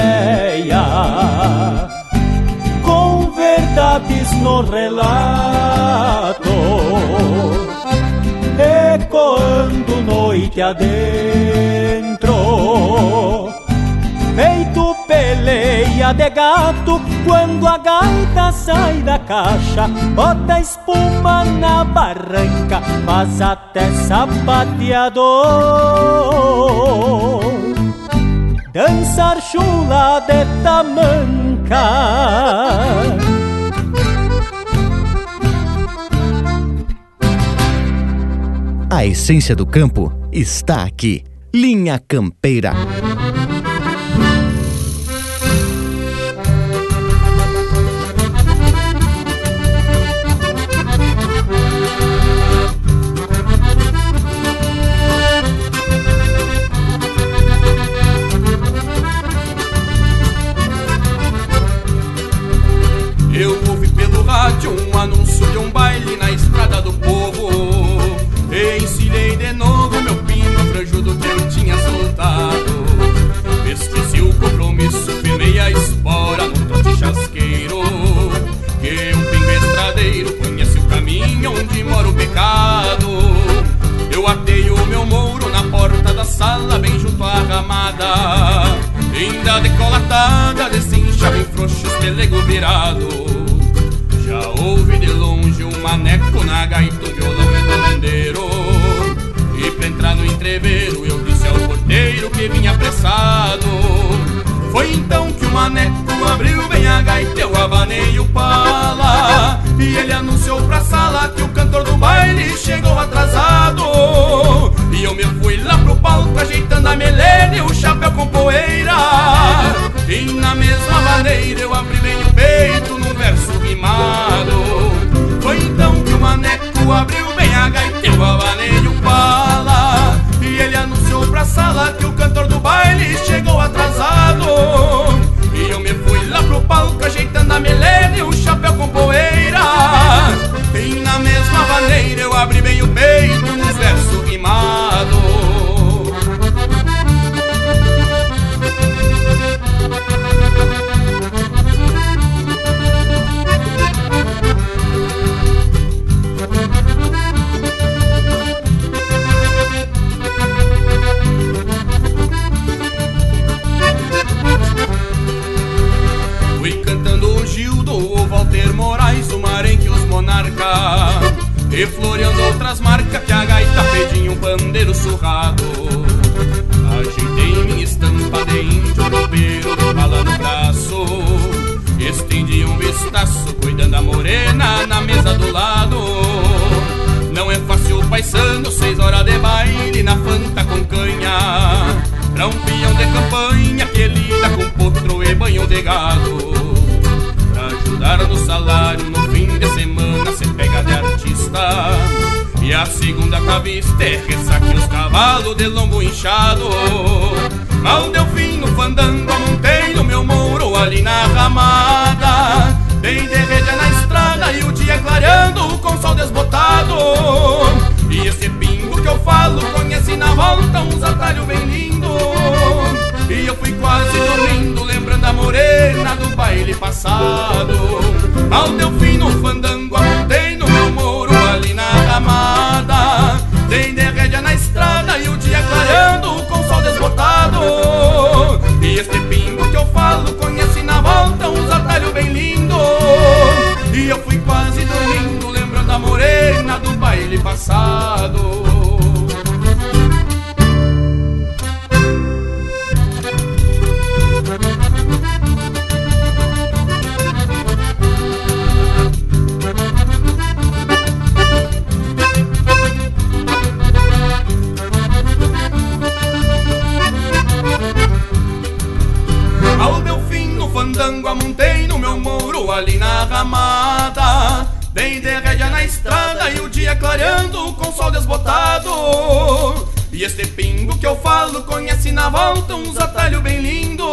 verdades no relato, ecoando noite adentro. Feito peleia de gato quando a gaita sai da caixa, bota espuma na barranca, faz até sapateador. Dançar chula de tamanca A essência do campo está aqui. Linha Campeira. Eu ouvi pelo rádio um anúncio de um baile na estrada do povo que eu tinha soltado. Esqueci o compromisso, firmei a espora no trote chasqueiro Que um pingo estradeiro conhece o caminho onde mora o pecado. Eu atei o meu mouro na porta da sala bem junto à ramada Ainda decolatada, desincha bem frouxo, pelego virado. Já ouvi de longe um maneco na gaita, um violão e apressado Foi então que o maneco abriu bem a gaita, eu abanei o pala. E ele anunciou pra sala que o cantor do baile chegou atrasado. E eu me fui lá pro palco ajeitando a melena e o chapéu com poeira. E na mesma maneira eu abri bem o peito num verso rimado Foi então que o maneco abriu bem a gaita Eu abanei o pala sala que o cantor do baile chegou atrasado. E eu me fui lá pro palco ajeitando a melena e o chapéu com poeira. E na mesma maneira eu abri bem o peito num verso rimado E floreando outras marcas que a gaita pedia um pandeiro surrado. Ajeitei minha estampa de índio, roupeiro de bala no braço. Estendi um vistaço, cuidando da morena na mesa do lado. Não é fácil paisano, seis horas de baile na fanta com canha. Pra um peão de campanha que lida com potro e banho de gado ajudar no salário no fim de semana cê pega de artista. E a segunda cavista é ressaque os cavalos de lombo inchado. Mal deu fim no fandango, montei no meu mouro ali na ramada. Bem de rédea na estrada e o dia clareando com sol desbotado. E esse pingo que eu falo conhece na volta uns atalhos bem lindo E eu fui quase dormindo lembrando a morena do baile passado. Mal deu fim no fandango, montei no meu moro ali na ramada Dei de rédea na estrada e o dia clareando com sol desbotado E este pingo que eu falo conhece na volta uns atalhos bem lindo. E eu fui quase dormindo lembrando a morena do baile passado fandango amontei no meu muro ali na ramada. Dei de rédea na estrada e o dia clareando com sol desbotado. E este pingo que eu falo conhece na volta uns atalhos bem lindo.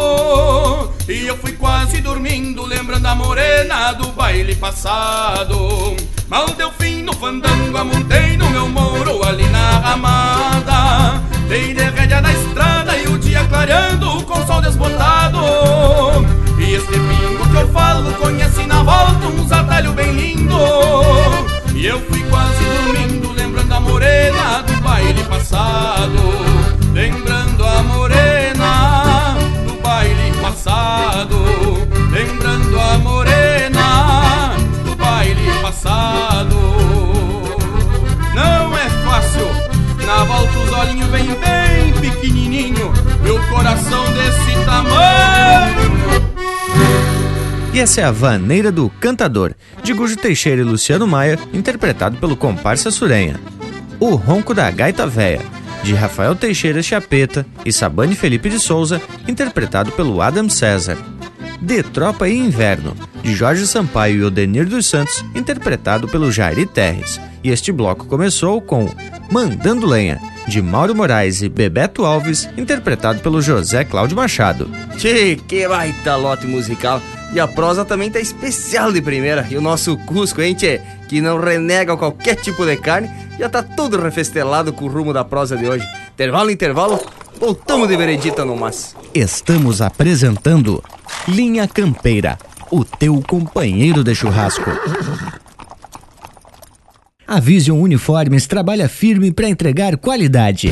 E eu fui quase dormindo lembrando a morena do baile passado. Mal deu fim no fandango amontei no meu muro ali na ramada. Dei de rédea na estrada e o dia clareando com sol desbotado. E este pingo que eu falo conhece na volta uns atalhos bem lindo. E eu fui quase dormindo lembrando a morena do baile passado. Lembrando a morena do baile passado. Lembrando a morena do baile passado. Não é fácil, na volta os olhinhos vem bem pequenininho. O coração desse tamanho E essa é a Vaneira do Cantador, de Gujo Teixeira e Luciano Maia, interpretado pelo comparsa Surenha. O Ronco da Gaita Véia, de Rafael Teixeira Chapeta e Sabane Felipe de Souza, interpretado pelo Adam César. De Tropa e Inverno, de Jorge Sampaio e Odenir dos Santos, interpretado pelo Jairi Terres. E este bloco começou com Mandando Lenha, de Mauro Moraes e Bebeto Alves, interpretado pelo José Cláudio Machado. Tchê, que baita lote musical. E a prosa também tá especial de primeira. E o nosso Cusco, hein, tchê? Que não renega qualquer tipo de carne, já tá tudo refestelado com o rumo da prosa de hoje. Intervalo, intervalo, voltamos de veredita no mas. Estamos apresentando Linha Campeira, o teu companheiro de churrasco. A Vision Uniformes trabalha firme para entregar qualidade.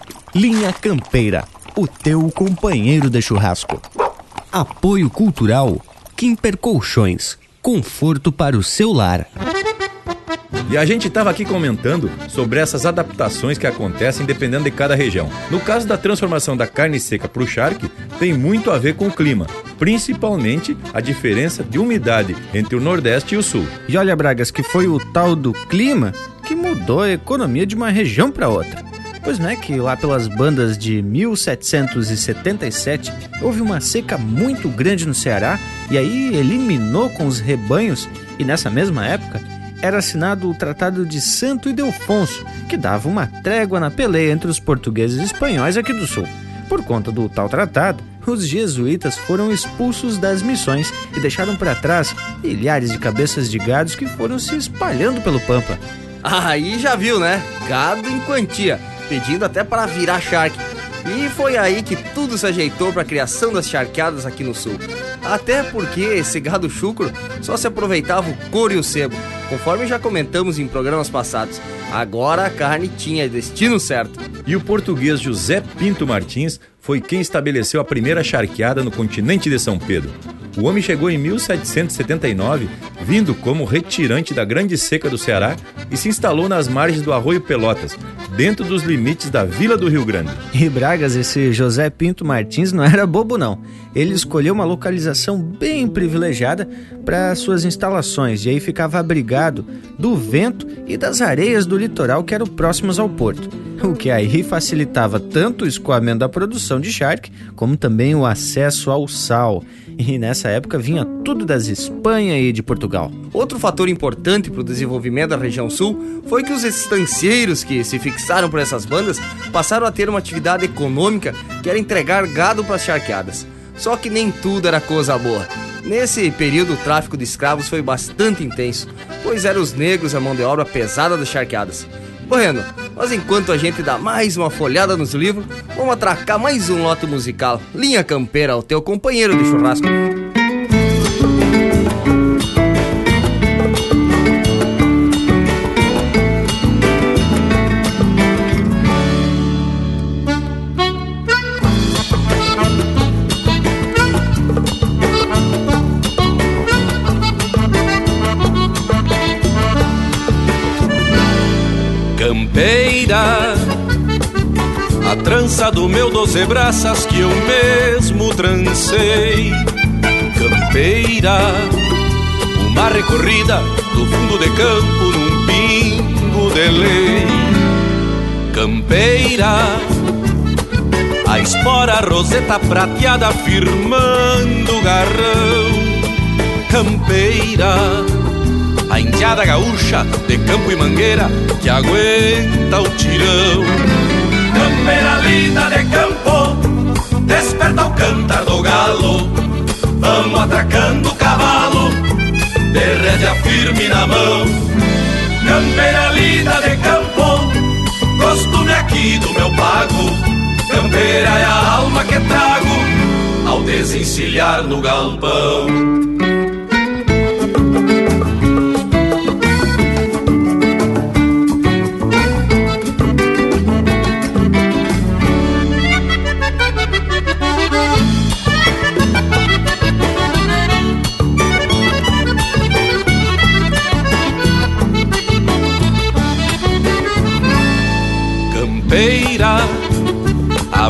Linha Campeira, o teu companheiro de churrasco. Apoio Cultural Quimper Colchões, conforto para o seu lar. E a gente estava aqui comentando sobre essas adaptações que acontecem dependendo de cada região. No caso da transformação da carne seca para o charque, tem muito a ver com o clima, principalmente a diferença de umidade entre o Nordeste e o Sul. E olha, Bragas, que foi o tal do clima que mudou a economia de uma região para outra. Pois não é que lá pelas bandas de 1777 houve uma seca muito grande no Ceará e aí eliminou com os rebanhos e nessa mesma época era assinado o Tratado de Santo Ildefonso, que dava uma trégua na peleia entre os portugueses e espanhóis aqui do sul. Por conta do tal tratado, os jesuítas foram expulsos das missões e deixaram para trás milhares de cabeças de gados que foram se espalhando pelo Pampa. Aí já viu, né? Gado em quantia, pedindo até para virar charque. E foi aí que tudo se ajeitou para a criação das charqueadas aqui no sul. Até porque esse gado chucro só se aproveitava o couro e o sebo, conforme já comentamos em programas passados. Agora a carne tinha destino certo. E o português José Pinto Martins foi quem estabeleceu a primeira charqueada no continente de São Pedro. O homem chegou em 1779, vindo como retirante da Grande Seca do Ceará e se instalou nas margens do Arroio Pelotas, dentro dos limites da Vila do Rio Grande. E Bragas, esse José Pinto Martins não era bobo não. Ele escolheu uma localização bem privilegiada para suas instalações e aí ficava abrigado do vento e das areias do litoral que eram próximos ao porto. O que aí facilitava tanto o escoamento da produção de charque, como também o acesso ao sal. E nessa época vinha tudo das Espanha e de Portugal. Outro fator importante para o desenvolvimento da região sul foi que os estancieiros que se fixaram por essas bandas passaram a ter uma atividade econômica que era entregar gado para as charqueadas. Só que nem tudo era coisa boa. Nesse período, o tráfico de escravos foi bastante intenso, pois eram os negros a mão de obra pesada das charqueadas. Bueno, mas enquanto a gente dá mais uma folhada nos livros, vamos atracar mais um lote musical. Linha Campeira, o teu companheiro de churrasco. Do meu doze braças que eu mesmo trancei. Campeira, uma recorrida do fundo de campo num pingo de lei. Campeira, a espora roseta prateada firmando o garrão. Campeira, a indiada gaúcha de campo e mangueira que aguenta o tirão linda de campo, desperta o cantar do galo. Vamos atracando o cavalo, de rédea firme na mão. Campeira linda de campo, costume aqui do meu pago. Campeira é a alma que trago ao desencilhar no galpão.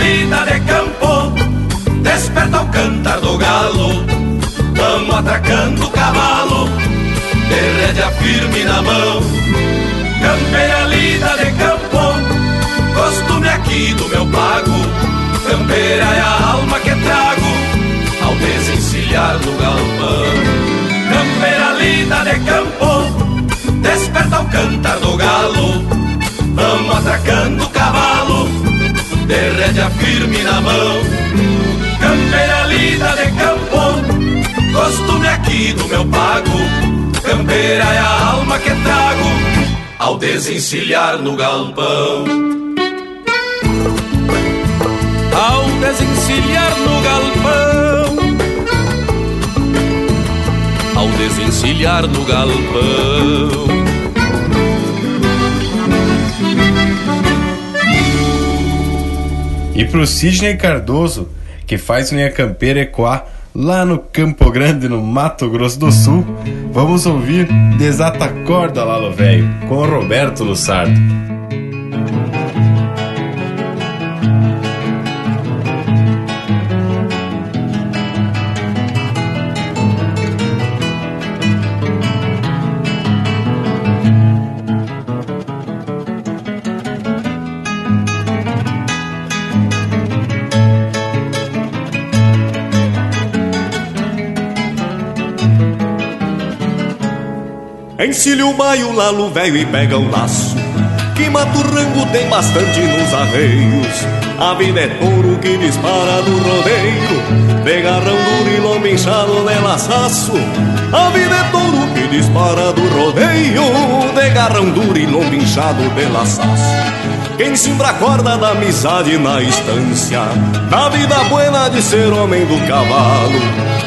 linda de campo, desperta o cantar do galo. Vamos atracando o cavalo, de rédea firme na mão. Campeira linda de campo, costume aqui do meu pago. Campeira é a alma que trago ao desencilhar no galpão. Campeira linda de campo, desperta o cantar do galo. Vamos atracando o cavalo de rédea firme na mão. Campeira lida de campo, costume aqui do meu pago. Campeira é a alma que trago ao desencilhar no galpão. Ao desencilhar no galpão. Ao desencilhar no galpão. E pro Sidney Cardoso, que faz unha campeira ecoar lá no Campo Grande, no Mato Grosso do Sul, vamos ouvir Desata Corda Lalo Velho, com o Roberto Lussardo. Encilha o baio, lalo velho e pega o laço Que mata o rango tem bastante nos arreios. A vida é touro que dispara do rodeio De garrão duro e lombo inchado de laçaço A vida é touro que dispara do rodeio De garrão duro e lombo inchado de laçaço quem simbra a corda da amizade na estância Da vida buena de ser homem do cavalo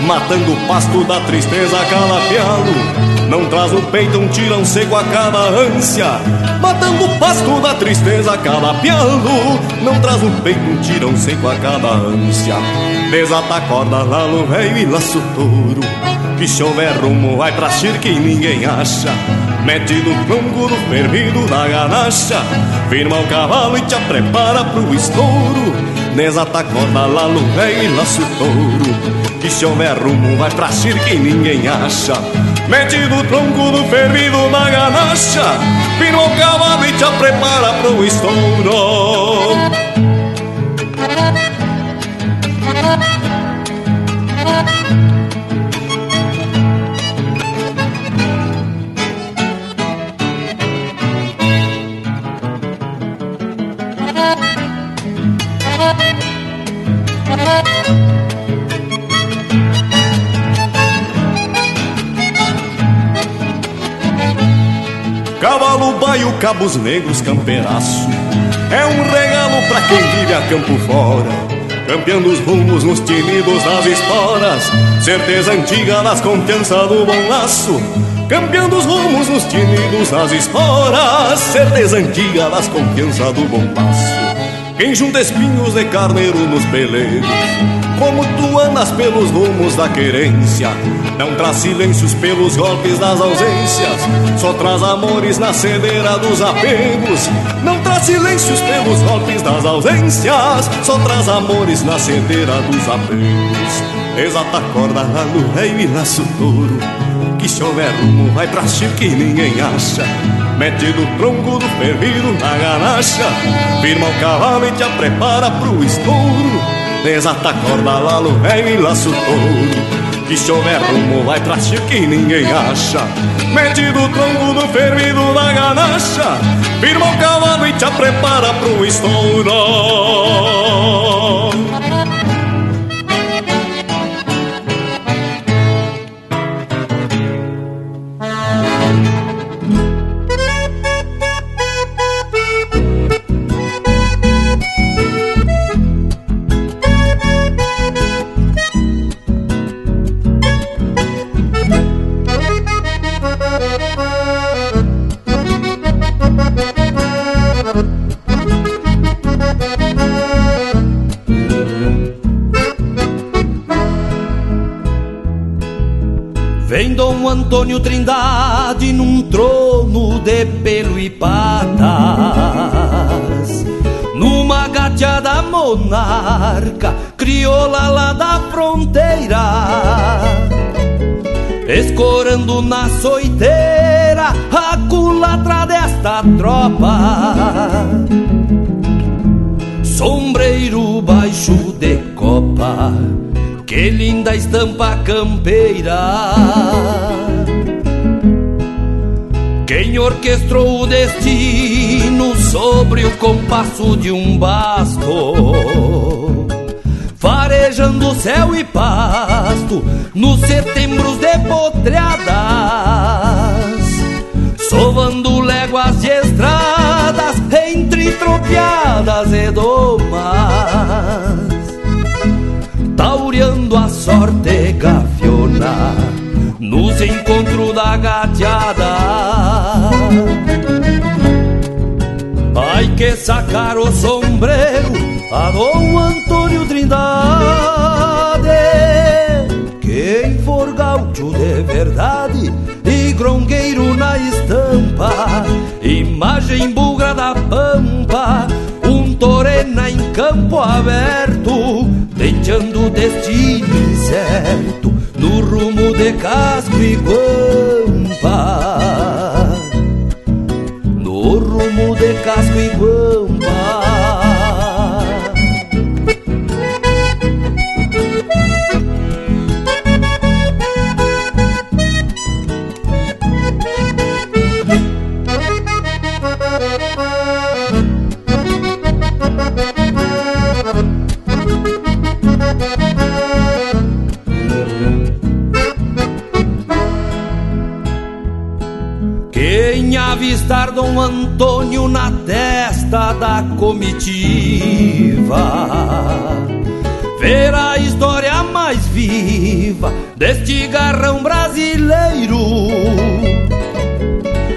Matando o pasto da tristeza calafiado não traz no peito um tirão seco a cada ânsia Matando o pasto da tristeza pialo Não traz no peito um tirão seco a cada ânsia. Desata a corda, lalo velho e laço touro Que se houver rumo vai pra cirque e ninguém acha. Mete no tronco do fervido da ganacha. Firma o cavalo e te prepara pro estouro. Desata a corda lá no rei e laço touro. Que se houver rumo vai pra circo e ninguém acha. Mete do tronco do fervido da ganacha. Firma o cavalo e te prepara pro estouro. Thank cabos negros, campeiraço. É um regalo pra quem vive a campo fora. Campeando os rumos nos tinidos das esporas Certeza antiga das confiança do bom laço Campeando os rumos nos tinidos das esporas Certeza antiga das confiança do bom laço Quem junta espinhos de carneiro nos peleiros. Como tu andas pelos rumos da querência Não traz silêncios pelos golpes das ausências. Só traz amores na cedeira dos apegos. Não traz silêncios pelos golpes das ausências. Só traz amores na cedeira dos apegos. Exata corda lá no rei e laço touro Que se houver rumo vai pra que ninguém acha Mete do tronco do fervido na ganacha Firma o cavalo e te prepara pro estouro. Desata a corda lá no velho e laço todo Que se houver rumo vai pra que ninguém acha. Mete do tronco do fervido da ganacha Firma o cavalo e te prepara pro estouro Trindade num trono de pelo e patas, numa gateada monarca, crioula lá da fronteira, escorando na soiteira a culatra desta tropa. Sombreiro baixo de copa, que linda estampa campeira quem orquestrou o destino sobre o compasso de um basto, farejando céu e pasto nos setembros de potreadas, sovando léguas de estradas entre tropiadas e domas, taureando a sorte gafiona nos encontros da gateada. Ai que sacar o sombreiro a Dom Antônio Trindade, quem for gaúcho de verdade e grongueiro na estampa, imagem bugra da pampa, um torena em campo aberto, deixando o destino incerto no rumo de casco e guampa casco e Na testa da comitiva. Ver a história mais viva deste garrão brasileiro.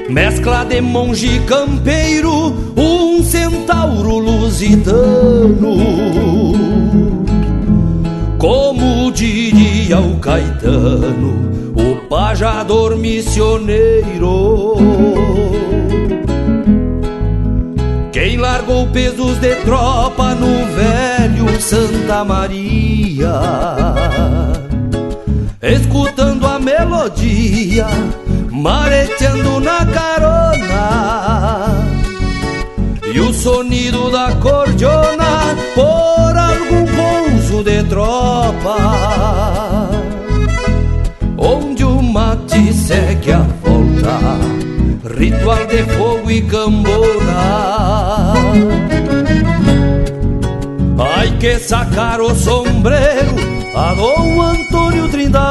Mescla de monge campeiro, um centauro lusitano. Como diria o Caetano, o pajador missioneiro. Largou pesos de tropa no velho Santa Maria, escutando a melodia, mareteando na carona. E o sonido da cordiona por algum pouso de tropa onde o mate segue a volta, ritual de fogo e cambona. Ai que sacar o sombreiro a Dom Antônio Trindade,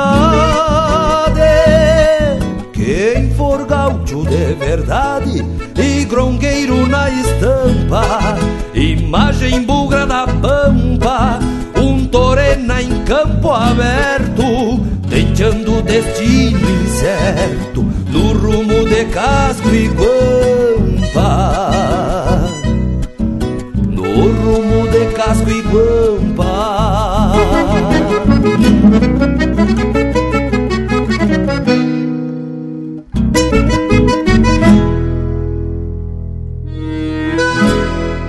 quem for gaúcho de verdade e grongueiro na estampa, imagem bugra na pampa, um torena em campo aberto, deixando o destino incerto no rumo de casco e guampa. Guampa.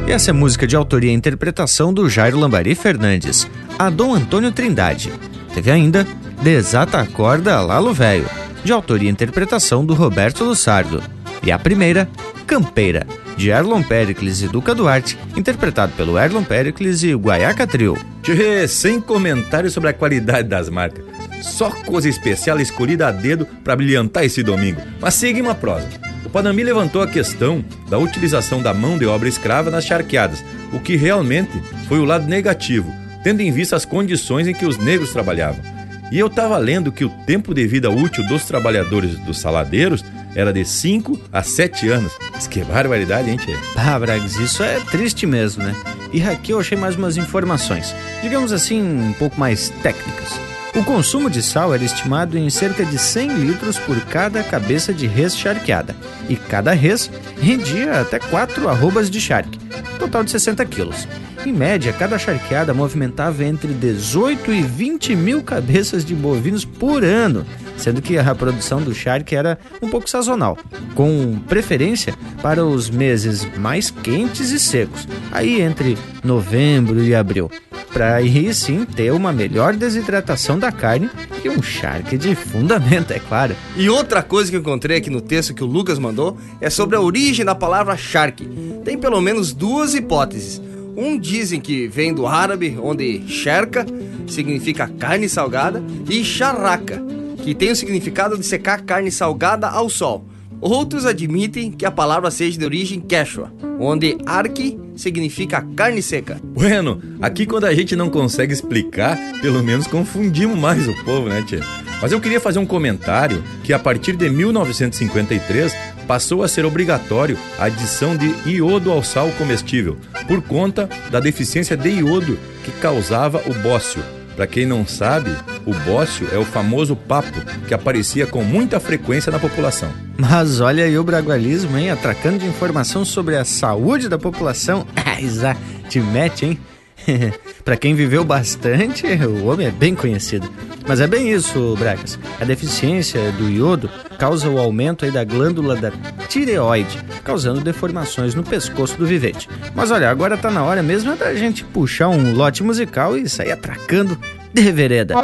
E essa é música de autoria e interpretação do Jairo Lambari Fernandes, a Dom Antônio Trindade. Teve ainda Desata a Corda Lalo Velho, de autoria e interpretação do Roberto Lussardo. E a primeira, Campeira, de Erlon Pericles e Duca Duarte, interpretado pelo Erlon Pericles e o Guaiaca Trio. Tchê, sem comentário sobre a qualidade das marcas. Só coisa especial escolhida a dedo para brilhantar esse domingo. Mas seguimos a prosa. O Panambi levantou a questão da utilização da mão de obra escrava nas charqueadas, o que realmente foi o lado negativo, tendo em vista as condições em que os negros trabalhavam. E eu estava lendo que o tempo de vida útil dos trabalhadores dos saladeiros era de 5 a 7 anos. Mas que barbaridade, hein, Tchê? Ah, Brags, isso é triste mesmo, né? E aqui eu achei mais umas informações, digamos assim, um pouco mais técnicas. O consumo de sal era estimado em cerca de 100 litros por cada cabeça de res charqueada, e cada res rendia até 4 arrobas de charque, total de 60 quilos. Em média, cada charqueada movimentava entre 18 e 20 mil cabeças de bovinos por ano, sendo que a produção do charque era um pouco sazonal, com preferência para os meses mais quentes e secos, aí entre novembro e abril, para aí sim ter uma melhor desidratação da carne e um charque de fundamento, é claro. E outra coisa que eu encontrei aqui no texto que o Lucas mandou é sobre a origem da palavra charque. Tem pelo menos duas hipóteses. Um dizem que vem do árabe, onde sherka significa carne salgada, e charraca, que tem o significado de secar carne salgada ao sol. Outros admitem que a palavra seja de origem quechua, onde arque significa carne seca. Bueno, aqui quando a gente não consegue explicar, pelo menos confundimos mais o povo, né, tia? Mas eu queria fazer um comentário que a partir de 1953 passou a ser obrigatório a adição de iodo ao sal comestível, por conta da deficiência de iodo que causava o bócio. Para quem não sabe, o bócio é o famoso papo que aparecia com muita frequência na população. Mas olha aí o bragualismo, hein? Atracando de informação sobre a saúde da população. Ah, te mete, hein? Para quem viveu bastante, o homem é bem conhecido. Mas é bem isso, Bragas. A deficiência do iodo causa o aumento da glândula da tireoide, causando deformações no pescoço do vivente. Mas olha, agora tá na hora mesmo da gente puxar um lote musical e sair atracando de vereda.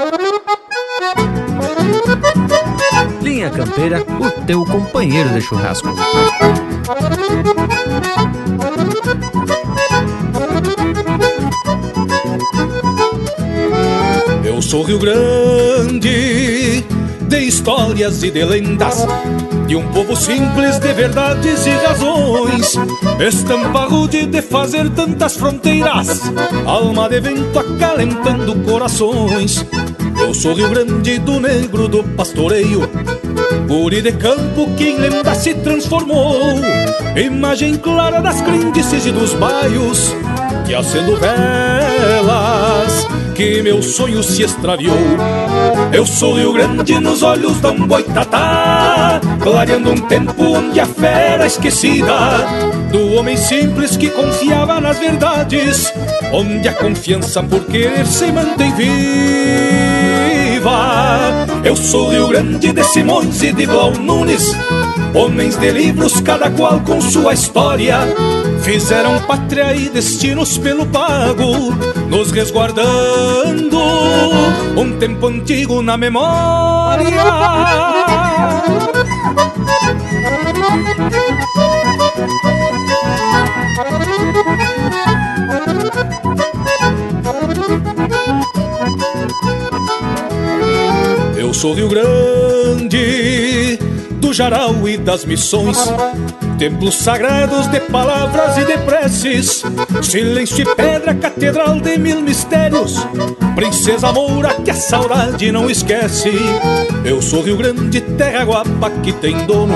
Linha Campeira, o teu companheiro de churrasco. Eu sou Rio Grande, de histórias e de lendas, de um povo simples de verdades e razões. Estampa rude de fazer tantas fronteiras, alma de vento acalentando corações. Eu sou Rio Grande do negro do pastoreio, guri de campo que em lenda se transformou. Imagem clara das crendices e dos baios, que acendo velas, que meu sonho se extraviou. Eu sou Rio Grande nos olhos da um boitatá, clareando um tempo onde a fera esquecida do homem simples que confiava nas verdades, onde a confiança por querer se mantém viva. Eu sou Rio Grande de Simões e de Blau Nunes, homens de livros, cada qual com sua história. Fizeram pátria e destinos pelo pago, nos resguardando um tempo antigo na memória. Eu sou Rio Grande, do Jaral e das Missões Templos sagrados de palavras e de preces, silêncio e pedra, catedral de mil mistérios. Princesa Moura que a saudade não esquece. Eu sou Rio Grande, terra guapa que tem dono.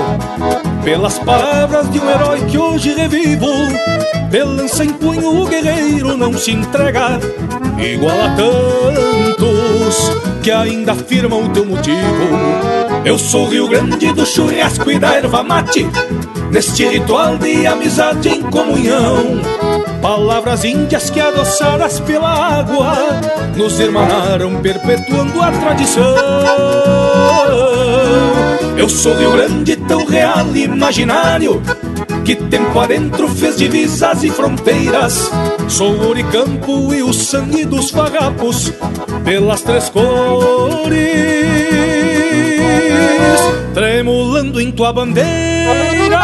Pelas palavras de um herói que hoje revivo, de lança em punho o guerreiro não se entrega. Igual a tantos que ainda afirmam o teu motivo. Eu sou Rio Grande do churrasco e da erva mate neste ritual de amizade em comunhão. Palavras índias que adoçadas pela água nos irmanaram perpetuando a tradição. Eu sou Rio Grande, tão real e imaginário, que tempo adentro fez divisas e fronteiras. Sou o Oricampo e o sangue dos farrapos pelas três cores, tremulando em tua bandeira.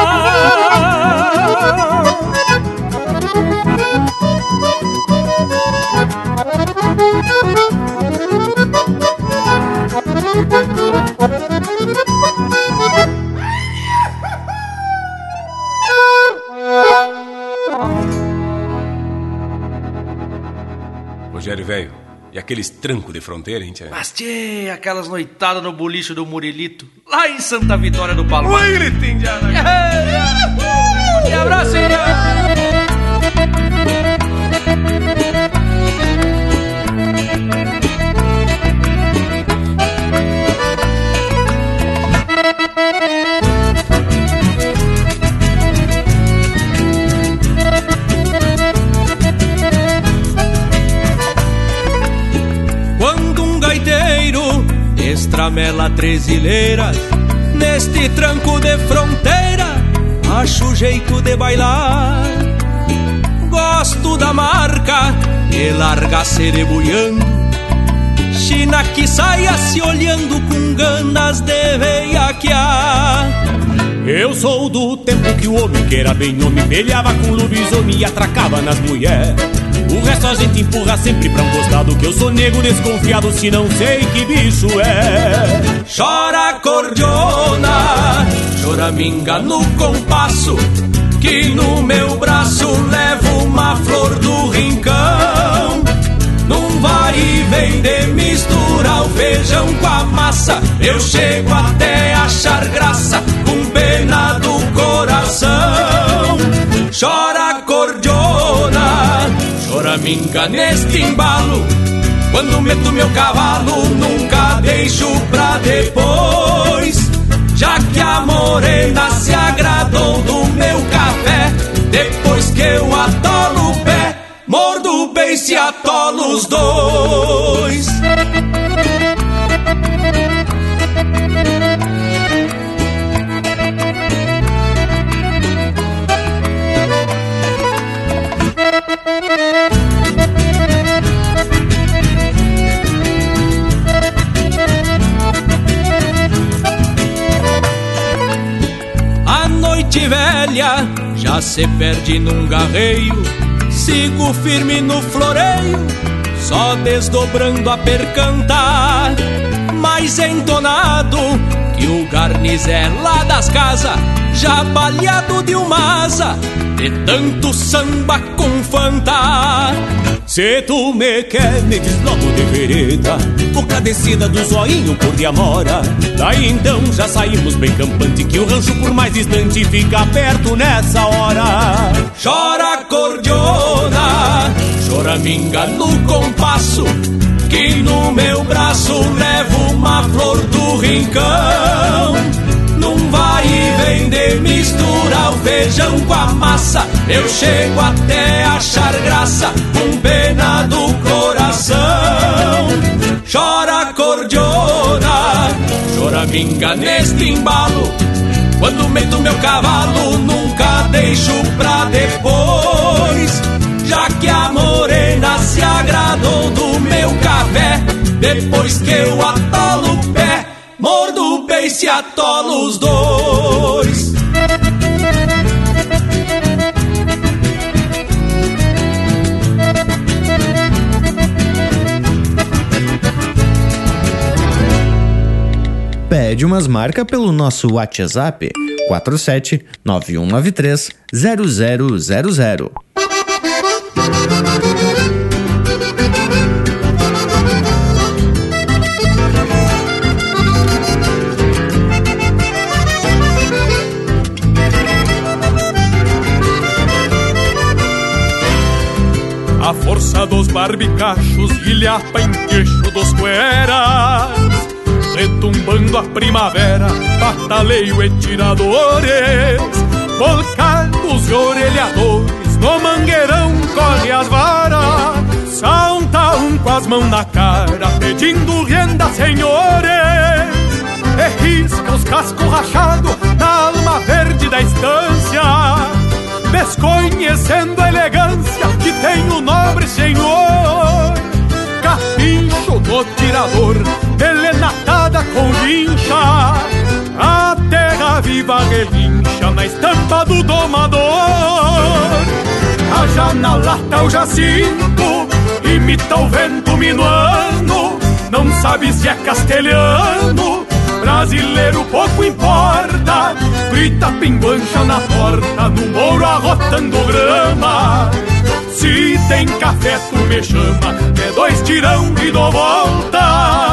E aqueles trancos de fronteira, hein, tia? Mas, tchê, aquelas noitadas no bolicho do Murilito, lá em Santa Vitória do Palmar. Oi, indiana. E abraço, indiana. Estramela trezileiras Neste tranco de fronteira Acho jeito de bailar. Gosto da marca E larga cerebulhando China que saia se olhando Com ganas de veiaquear. Eu sou do tempo que o homem que era bem homem Pelhava com lobisomem e atracava nas mulheres o resto a gente empurra sempre pra um costado Que eu sou nego desconfiado se não sei que bicho é. Chora cordiona, choraminga no compasso Que no meu braço levo uma flor do rincão. Num vai e vem de o feijão com a massa Eu chego até achar graça com pena do coração. Chora choraminga neste embalo. Quando meto meu cavalo nunca deixo pra depois. Já que a morena se agradou do meu café Depois que eu atolo o pé Mordo bem se atolo os dois já se perde num garreio. Sigo firme no floreio, só desdobrando a percantar. Mais entonado que o garnizé lá das casas, já baleado de uma asa, de tanto samba com fanta. Se tu me quer, me desloco de vereda Boca descida do zoinho por de amora Daí então já saímos bem campante Que o rancho por mais distante fica perto nessa hora. Chora cordiona, choraminga no compasso Que no meu braço levo uma flor do rincão Num vai vem de mistura o feijão com a massa. Eu chego até achar graça com pena do coração. Chora cordiona, choraminga neste embalo. Quando meto meu cavalo nunca deixo pra depois. Já que a morena se agradou do meu café Depois que eu atolo o pé E se atolo os dois Pede umas marcas pelo nosso WhatsApp 47 9193 0000. A força dos barbicachos ilhapa em queixo dos cueras Retumbando a primavera, bataleio e tiradores Volcados e orelhadores, no mangueirão corre as varas Salta um com as mãos na cara, pedindo renda, senhores E risca os cascos rachados na alma verde da estância desconhecendo a elegância que tem o nobre senhor. Capincho no tirador, delenatada com lincha, a terra viva relincha na estampa do domador. A na lata o jacinto, imita o vento minuano, não sabe se é castelhano brasileiro pouco importa. Grita pinguancha na porta, no mouro arrotando grama. Se tem café, tu me chama, é dois tirão e dou volta.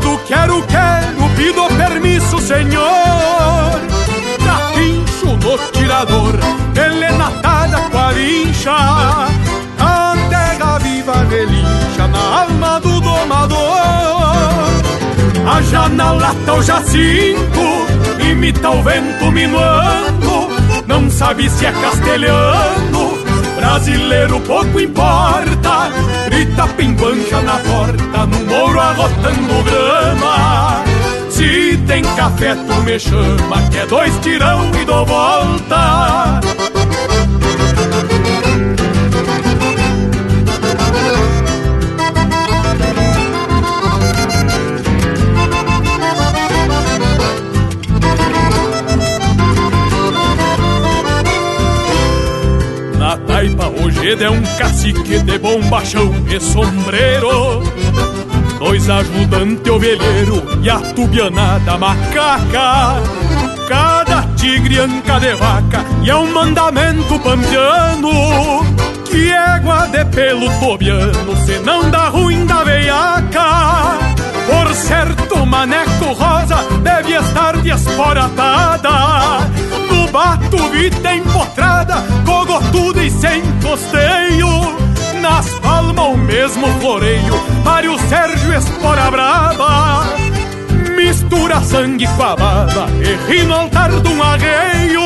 do quero, quero, pido permisso, senhor. Capincho no tirador, elenatada com a lincha. A terra viva relincha na alma do domador. A janela tá o jacinto, imita o vento minuano. Não sabe se é castelhano brasileiro pouco importa Grita pinguancha na porta, no mouro arrotando grama. Se tem café tu me chama, que é dois tirão e dou volta é um cacique de bombachão e sombreiro. Dois ajudantes ovelheiro e a tubianada macaca. Cada tigre anca de vaca e é um mandamento pampiano Que égua de pelo tobiano, se não dá ruim da veiaca. Por certo, maneco rosa deve estar desporatada bato, vida empotrada, cogotuda e sem costeio. Nas palmas o mesmo floreio, Mário Sérgio Espora Brava. Mistura sangue com a baba e ri no altar de um arreio.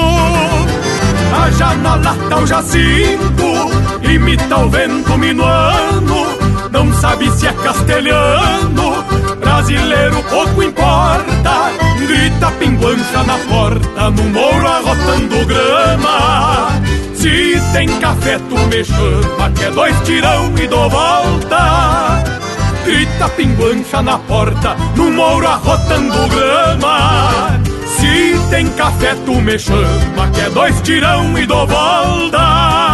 A na lata o jacinto, imita o vento minuano. Não sabe se é castelhano, brasileiro pouco importa. Grita pinguancha na porta, no mouro arrotando grama. Se tem café, tu me chama, que é dois tirão e dou volta. Grita pinguancha na porta, no mouro arrotando grama. Se tem café, tu me chama, que é dois tirão e dou volta.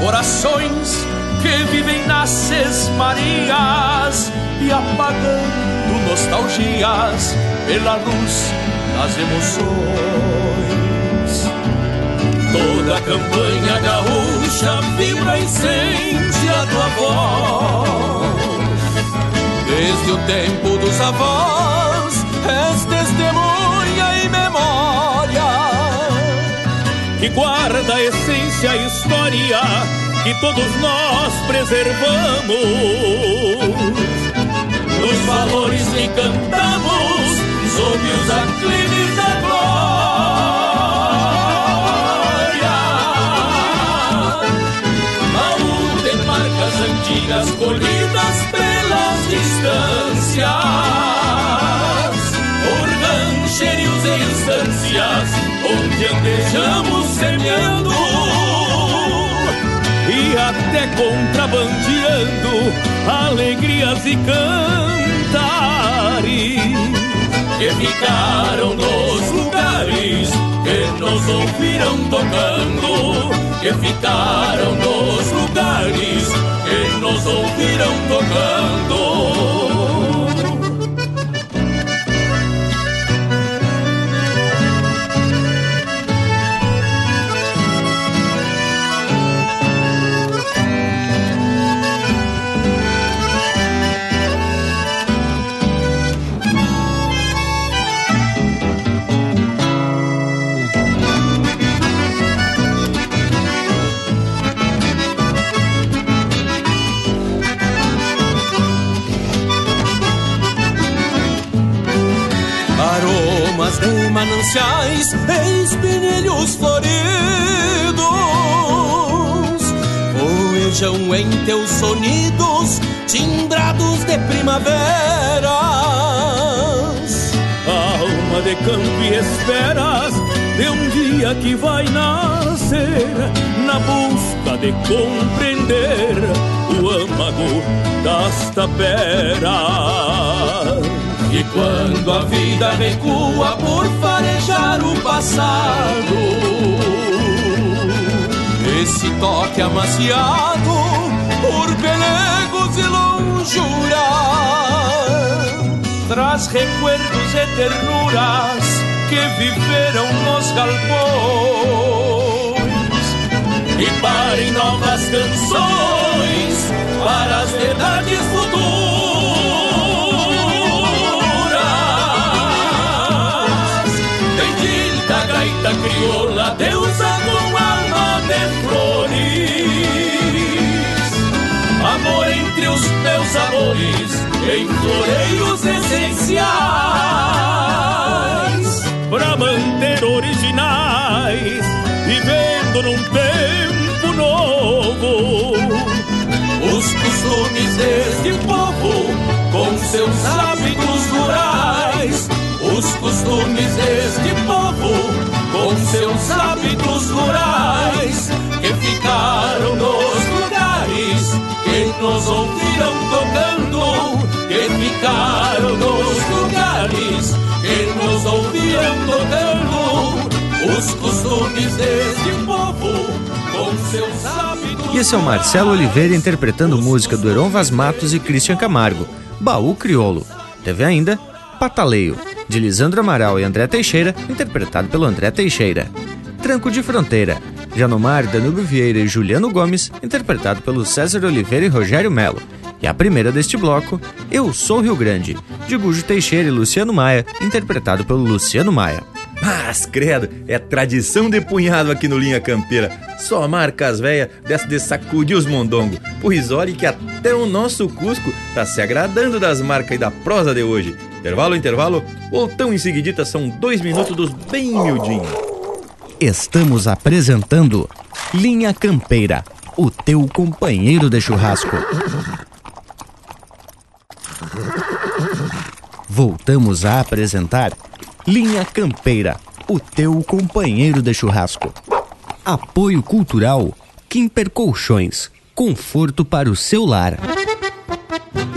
corações que vivem nas sesmarias e apagando nostalgias pela luz das emoções. Toda a campanha gaúcha vibra e sente a tua voz. Desde o tempo dos avós, és testemunha Que guarda a essência e história que todos nós preservamos. Os valores que cantamos sob os aclives da antigas colhidas pelas distâncias, por rancherios e instâncias, onde andejamos semeando. E até contrabandeando alegrias e cantares. Que ficaram nos lugares que nos ouviram tocando, que ficaram nos lugares que nos ouviram tocando. De mananciais e espinilhos floridos. Voejam em teus sonidos timbrados de primaveras. Alma de campo e esperas de um dia que vai nascer Na busca de compreender o âmago das taperas e quando a vida recua por farejar o passado, esse toque amaciado por pelegos e lonjuras traz recuerdos e ternuras que viveram nos galpões e parem novas canções para as verdades futuras. Gaita crioula, deusa com alma de flores. Amor entre os meus amores, em floreios essenciais. Pra manter originais, vivendo num tempo novo. Os costumes deste povo, com seus hábitos rurais. Os costumes deste povo, seus hábitos rurais que ficaram nos lugares que nos ouviram tocando, que ficaram nos lugares que nos ouviram tocando, os costumes deste povo com seus hábitos. E esse é o Marcelo Oliveira interpretando música do Heron Vaz Matos e Christian Camargo, Baú Criolo. Teve ainda Pataleio, de Lisandro Amaral e André Teixeira, interpretado pelo André Teixeira. Tranco de Fronteira, Janomar, Danúbio Vieira e Juliano Gomes, interpretado pelo César Oliveira e Rogério Melo. E a primeira deste bloco, Eu Sou Rio Grande, de Gujo Teixeira e Luciano Maia, interpretado pelo Luciano Maia. Mas, credo, é tradição de punhado aqui no Linha Campeira. Só marcas velhas dessa de sacudir os mondongos. Pois olhe que até o nosso Cusco tá se agradando das marcas e da prosa de hoje. Intervalo, intervalo, voltão em seguidita, são dois minutos dos bem miudinhos. Estamos apresentando Linha Campeira, o teu companheiro de churrasco. Voltamos a apresentar Linha Campeira, o teu companheiro de churrasco. Apoio Cultural Kimper Colchões, conforto para o seu lar.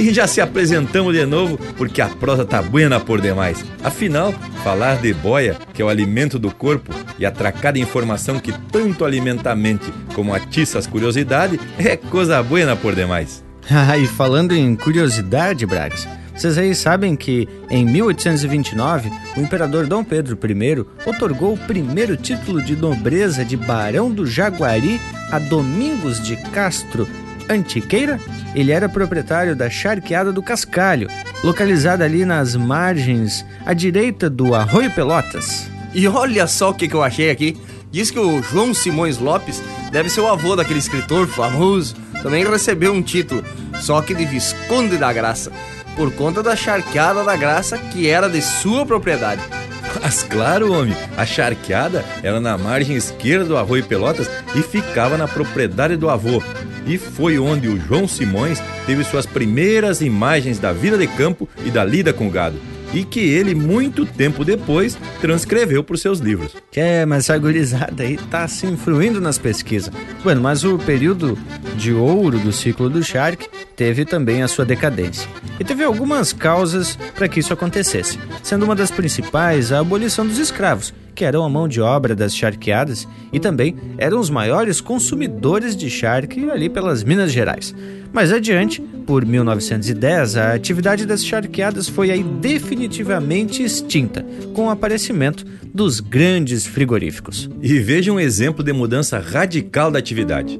E já se apresentamos de novo porque a prosa tá buena por demais. Afinal, falar de boia, que é o alimento do corpo, e atracar de informação que tanto alimenta a mente como atiça as curiosidades, é coisa buena por demais. Ah, e falando em curiosidade, Brax, vocês aí sabem que em 1829 o imperador Dom Pedro I otorgou o primeiro título de nobreza de Barão do Jaguari a Domingos de Castro Antiqueira? Ele era proprietário da Charqueada do Cascalho, localizada ali nas margens à direita do Arroio Pelotas. E olha só o que, que eu achei aqui. Diz que o João Simões Lopes deve ser o avô daquele escritor famoso. Também recebeu um título, só que de Visconde da Graça por conta da charqueada da graça que era de sua propriedade. Mas claro, homem, a charqueada era na margem esquerda do Arroio Pelotas e ficava na propriedade do avô. E foi onde o João Simões teve suas primeiras imagens da vida de campo e da lida com gado e que ele, muito tempo depois, transcreveu por seus livros. É, mas a gurizada aí tá se influindo nas pesquisas. Bueno, mas o período de ouro do ciclo do Shark teve também a sua decadência. E teve algumas causas para que isso acontecesse, sendo uma das principais a abolição dos escravos, que eram a mão de obra das charqueadas e também eram os maiores consumidores de charque ali pelas Minas Gerais. Mais adiante, por 1910, a atividade das charqueadas foi aí definitivamente extinta, com o aparecimento dos grandes frigoríficos. E veja um exemplo de mudança radical da atividade.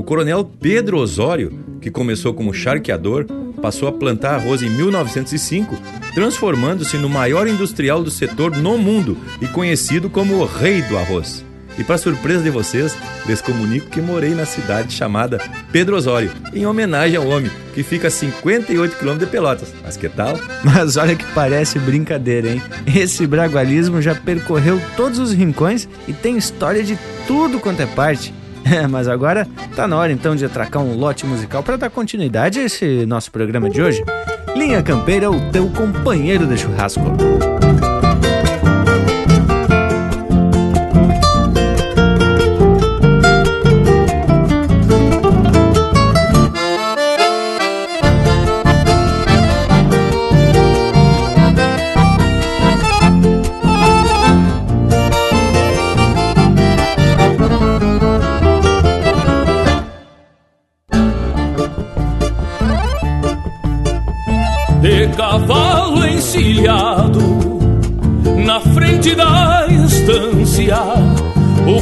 O coronel Pedro Osório, que começou como charqueador, passou a plantar arroz em 1905, transformando-se no maior industrial do setor no mundo e conhecido como o Rei do Arroz. E para surpresa de vocês, lhes comunico que morei na cidade chamada Pedro Osório, em homenagem ao homem, que fica a 58 quilômetros de Pelotas. Mas que tal? Mas olha que parece brincadeira, hein? Esse bragualismo já percorreu todos os rincões e tem história de tudo quanto é parte. É, mas agora tá na hora então de atracar um lote musical para dar continuidade a esse nosso programa de hoje. Linha Campeira, o teu companheiro de churrasco.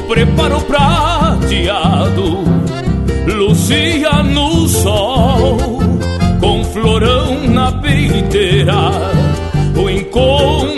Preparo prateado lucia no sol, com florão na peiteira, o encontro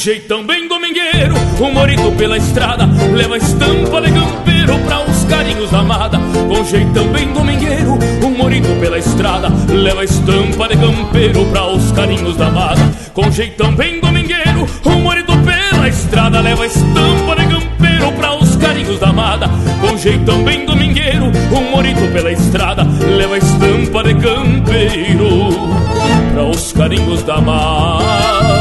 jeitão bem domingueiro Um morito pela estrada Leva estampa de campeiro pra os carinhos da amada. Com jeitão bem domingueiro Um morito pela estrada Leva estampa de campeiro pra os carinhos da amada. Com jeitão bem domingueiro Um morito pela estrada Leva estampa de campeiro pra os carinhos da amada. Com jeitão bem domingueiro Um morito pela estrada Leva estampa de campeiro Pra os carinhos da amada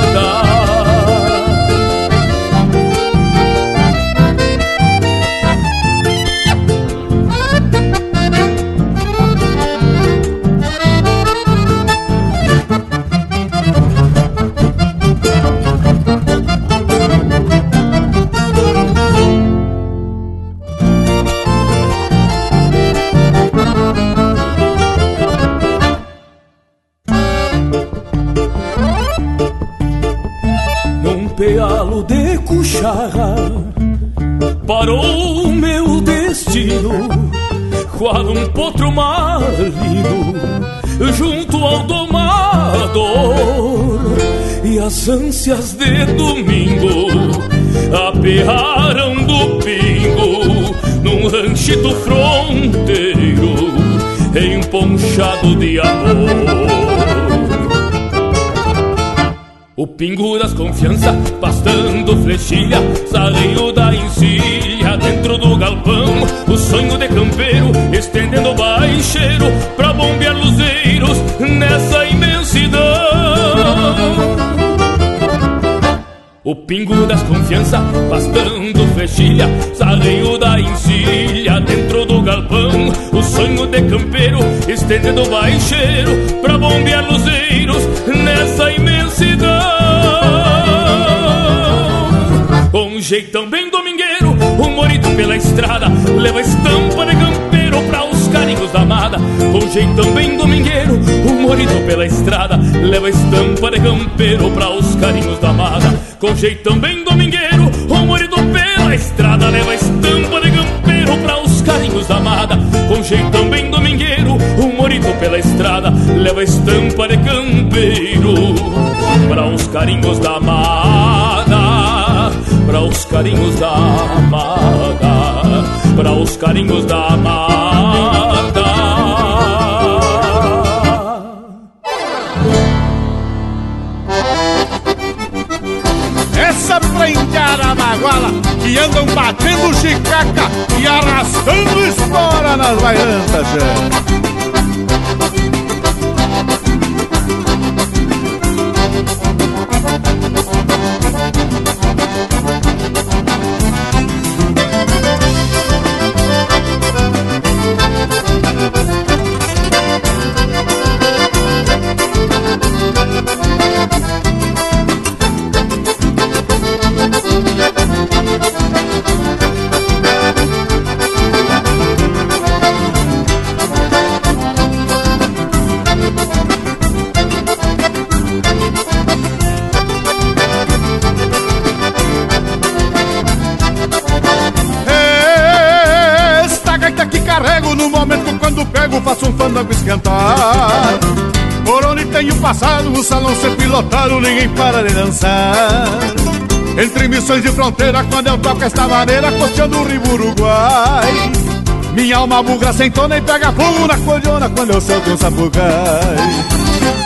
pealo de cucharra parou o meu destino qual um potro marido junto ao domador e as ânsias de domingo apearam do pingo num ranchito fronteiro emponchado de amor. O pingo das confiança, pastando flechilha, salinho da encilha dentro do galpão. O sonho de campeiro, estendendo baixeiro pra bombear luzeiros nessa imensidão. O pingo das confiança, pastando flechilha, salinho da encilha dentro do galpão. O sonho de campeiro, estendendo baixeiro pra bombear luzeiros nessa imensidão. Jeitão bem domingueiro, um morito pela estrada, leva estampa de campeiro pra os carinhos da amada. Com jeitão bem domingueiro, um morito pela estrada, leva estampa de campeiro pra os carinhos da amada. Com jeitão bem domingueiro, um morito pela estrada, leva estampa de campeiro pra os carinhos da amada. Com jeitão bem domingueiro, um morito pela estrada, leva estampa de campeiro para os carinhos da amada, para os carinhos da amada, para os carinhos da amada. Essa prendeada maguala que andam batendo chicaca e arrastando espora nas baiantas. Fandango esquentar. Por onde tenho passado o salão sempre lotado ninguém para de dançar. Entre missões de fronteira quando eu toco esta maneira costeando o rio Uruguai. Minha alma bugra sem tona e pega fogo na colhona quando eu solto um sapucai.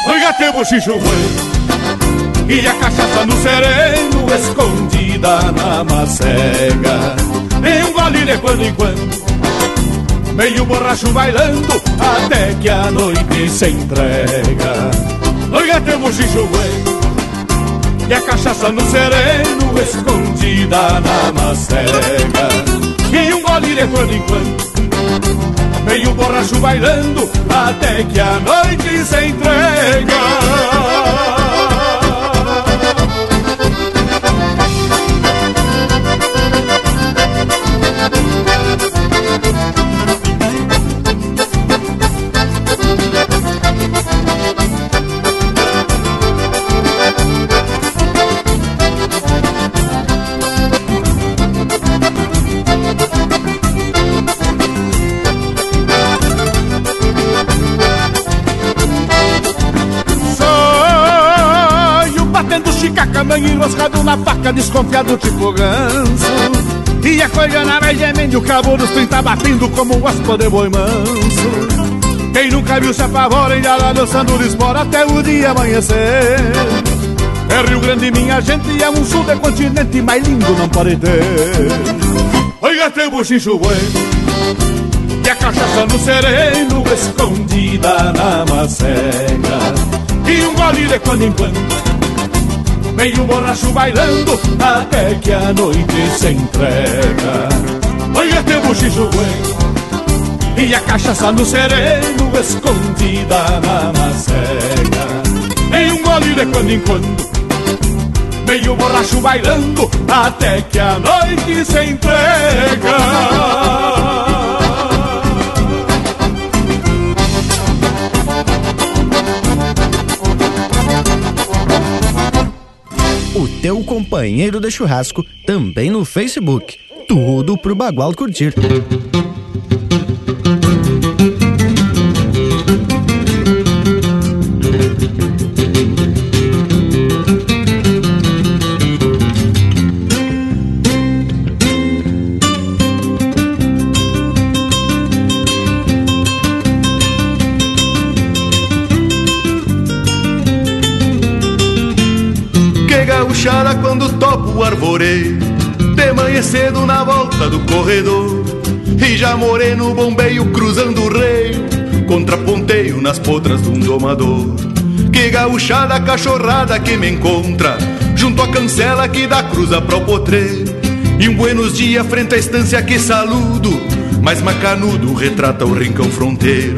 Oi gatê bochicho e a cachaça no sereno escondida na macega. E um gole de quando em quando Meio borracho bailando até que a noite se entrega. Oi gato bochicho E a cachaça no sereno escondida na macega E um gole de quando em quando Meio borracho bailando até que a noite se entrega desconfiado tipo ganso. E a coiana vai gemendo, o cabo dos 30 batendo como um aspa de boi manso. Quem nunca viu se apavora, já lá dançando espora até o dia amanhecer. É Rio Grande, minha gente, é um sul de continente mais lindo, não pode ter. Oiga, tem buchincho bueno. E a cachaça no sereno escondida na macega E um gole de quando em quando Meio borracho bailando até que a noite se entrega. Olha teu buchicho E a cachaça no sereno escondida na macega. E um gole de quando em quando Meio borracho bailando até que a noite se entrega teu companheiro de churrasco também no Facebook. Tudo pro Bagual curtir. Do corredor. E já morei no bombeio cruzando o reio Contraponteio nas potras de um domador. Que gauchada cachorrada que me encontra Junto à cancela que dá cruza para o potreiro E um buenos dias frente à estância que saludo Mais macanudo retrata o rincão fronteiro.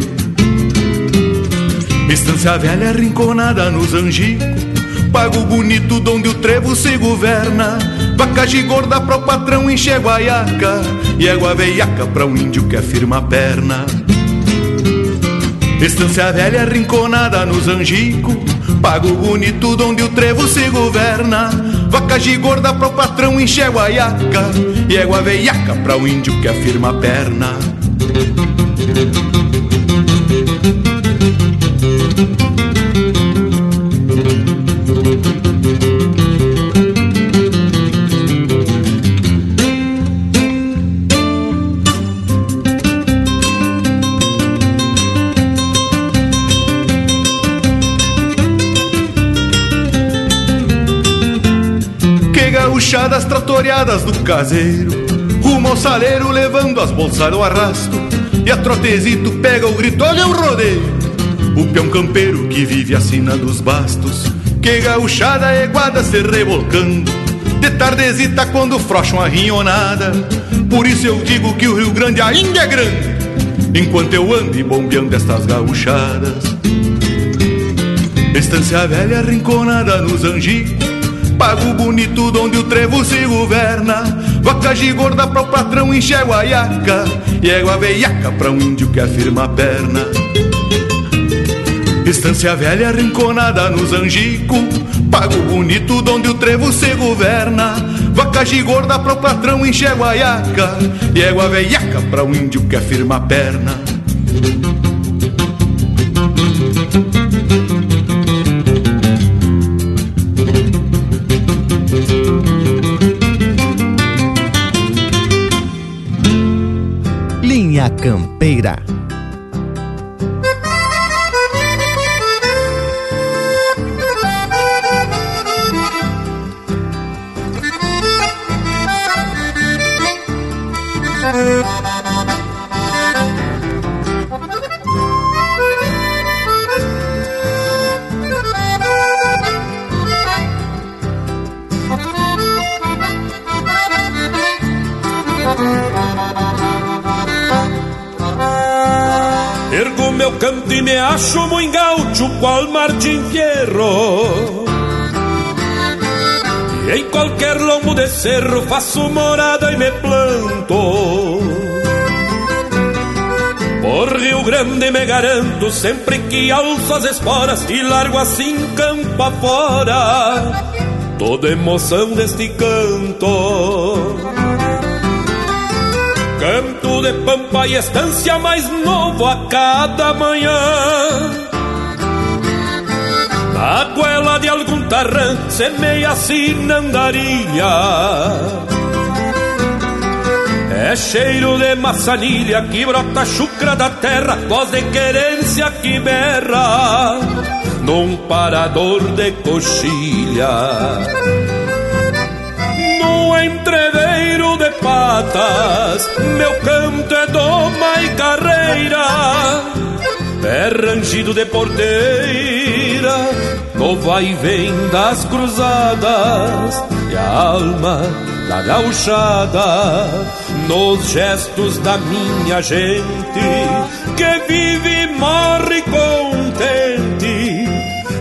Estância velha rinconada nos angicos Pago bonito donde o trevo se governa Vaca gorda pro patrão enche guaiaca E égua veiaca pra um índio que afirma a perna. Estância velha rinconada nos angico Pago bonito donde o trevo se governa. Vaca gorda pro patrão enche guaiaca E égua veiaca pra um índio que afirma a perna tratoriadas do caseiro. Rumo ao saleiro levando as bolsas no arrasto. E a trotezito pega o grito, olha o rodeio. O peão campeiro que vive a sina dos bastos Que gauchada eguada se revolcando. De tardezita quando frocha uma rinhonada. Por isso eu digo que o Rio Grande ainda é grande Enquanto eu ando bombeando estas gauchadas. Estância velha rinconada nos angicos Pago bonito onde o trevo se governa. Vaca gorda para o patrão enche guaiaca. E égua veiaca para um índio que afirma a perna. Estância velha rinconada nos angico. Pago bonito onde o trevo se governa. Vaca gorda para o patrão enche guaiaca. E égua veiaca para um índio que afirma a perna Campeira. Me acho muito gaúcho qual Martin Fierro. E em qualquer lombo de cerro faço morada e me planto. Por Rio Grande me garanto sempre que alço as esporas E largo assim campo afora Toda emoção deste canto Canto de pampa e estância mais novo a cada manhã. Na goela de algum tarrã semeia sina andarilha É cheiro de maçanilha que brota chucra da terra Voz de querência que berra Num parador de coxilha de patas Meu canto é doma e carreira É rangido de porteira No vai e vem das cruzadas E a alma da gauchada Nos gestos da minha gente Que vive e morre contente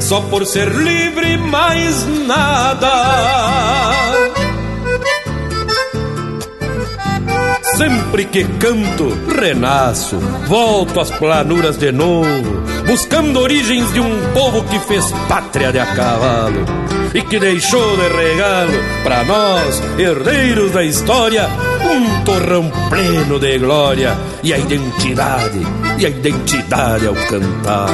Só por ser livre mais nada Sempre que canto, renasço, volto às planuras de novo, buscando origens de um povo que fez pátria de a cavalo e que deixou de regalo para nós, herdeiros da história, um torrão pleno de glória e a identidade, e a identidade ao cantar.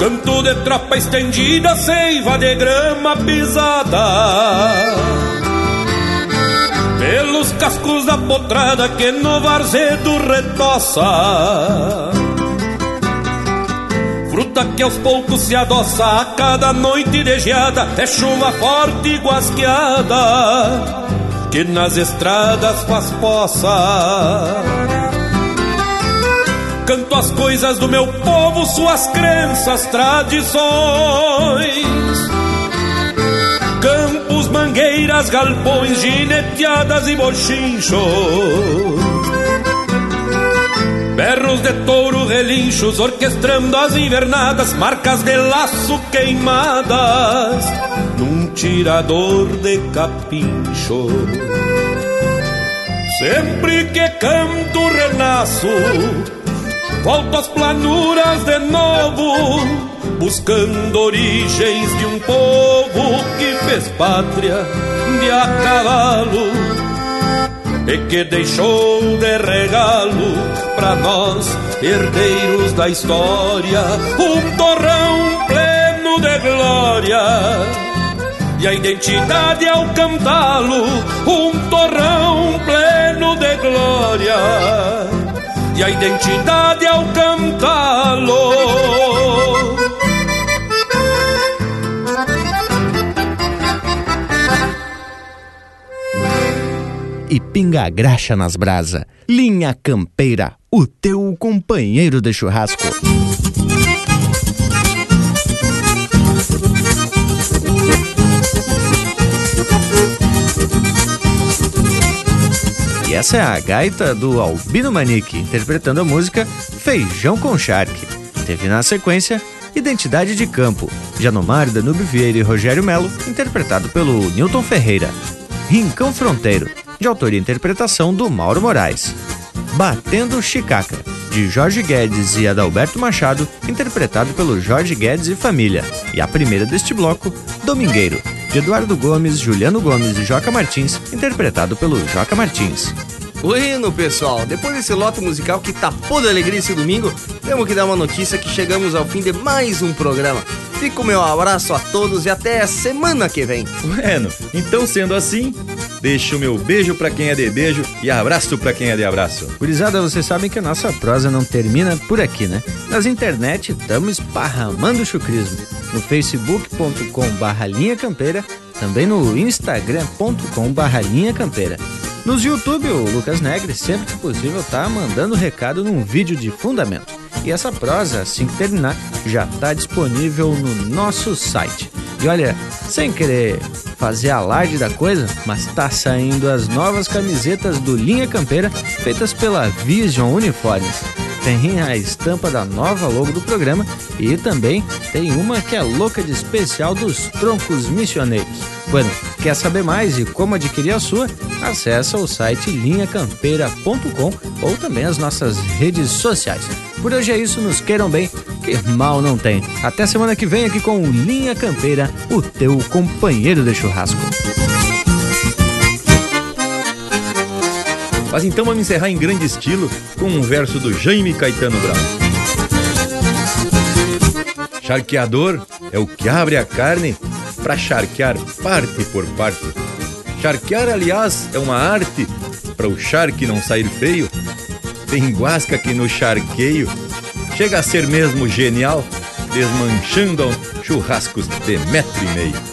Canto de tropa estendida, seiva de grama pisada. Pelos cascos da potrada que no varzedo retoça. Fruta que aos poucos se adoça a cada noite de geada. É chuva forte e guasqueada Que nas estradas faz poça Canto as coisas do meu povo, suas crenças, tradições. Campos, mangueiras, galpões, gineteadas e bochinchos. Berros de touro, relinchos, orquestrando as invernadas, marcas de laço queimadas, num tirador de capincho. Sempre que canto, renasço, volto às planuras de novo, buscando origens de um povo que fez pátria de a cavalo e que deixou de regalo para nós, herdeiros da história, um torrão pleno de glória. E a identidade ao cantá-lo, um torrão pleno de glória. E a identidade ao cantá-lo. e pinga a graxa nas brasa. Linha Campeira, o teu companheiro de churrasco. E essa é a gaita do Albino Manique, interpretando a música Feijão com Charque. Teve na sequência Identidade de Campo, Janomar, Danube Vieira e Rogério Melo, interpretado pelo Newton Ferreira. Rincão Fronteiro, de autoria e interpretação do Mauro Moraes. Batendo Chicaca, de Jorge Guedes e Adalberto Machado, interpretado pelo Jorge Guedes e família. E a primeira deste bloco, Domingueiro, de Eduardo Gomes, Juliano Gomes e Joca Martins, interpretado pelo Joca Martins. Bueno, pessoal, depois desse lote musical que tapou de alegria esse domingo, temos que dar uma notícia que chegamos ao fim de mais um programa. Fica o meu abraço a todos e até a semana que vem. Bueno, então sendo assim, deixo o meu beijo para quem é de beijo e abraço para quem é de abraço. Curizada, vocês sabem que a nossa prosa não termina por aqui, né? Nas internet estamos esparramando chucrismo. No facebook.com linha campeira, também no instagram.com linha campeira. Nos YouTube, o Lucas Negre, sempre que possível, tá mandando recado num vídeo de fundamento. E essa prosa, assim que terminar, já está disponível no nosso site. E olha, sem querer fazer alarde da coisa, mas tá saindo as novas camisetas do Linha Campeira, feitas pela Vision Uniformes. Tem a estampa da nova logo do programa e também tem uma que é louca de especial dos troncos missioneiros. Bueno, quer saber mais e como adquirir a sua? Acesse o site linhacampeira.com ou também as nossas redes sociais. Por hoje é isso, nos queiram bem, que mal não tem. Até semana que vem aqui com Linha Campeira, o teu companheiro de churrasco. Mas então vamos encerrar em grande estilo com um verso do Jaime Caetano Brown. Charqueador é o que abre a carne para charquear parte por parte. Charquear, aliás, é uma arte para o charque não sair feio. Tem guasca que no charqueio chega a ser mesmo genial, desmanchando churrascos de metro e meio.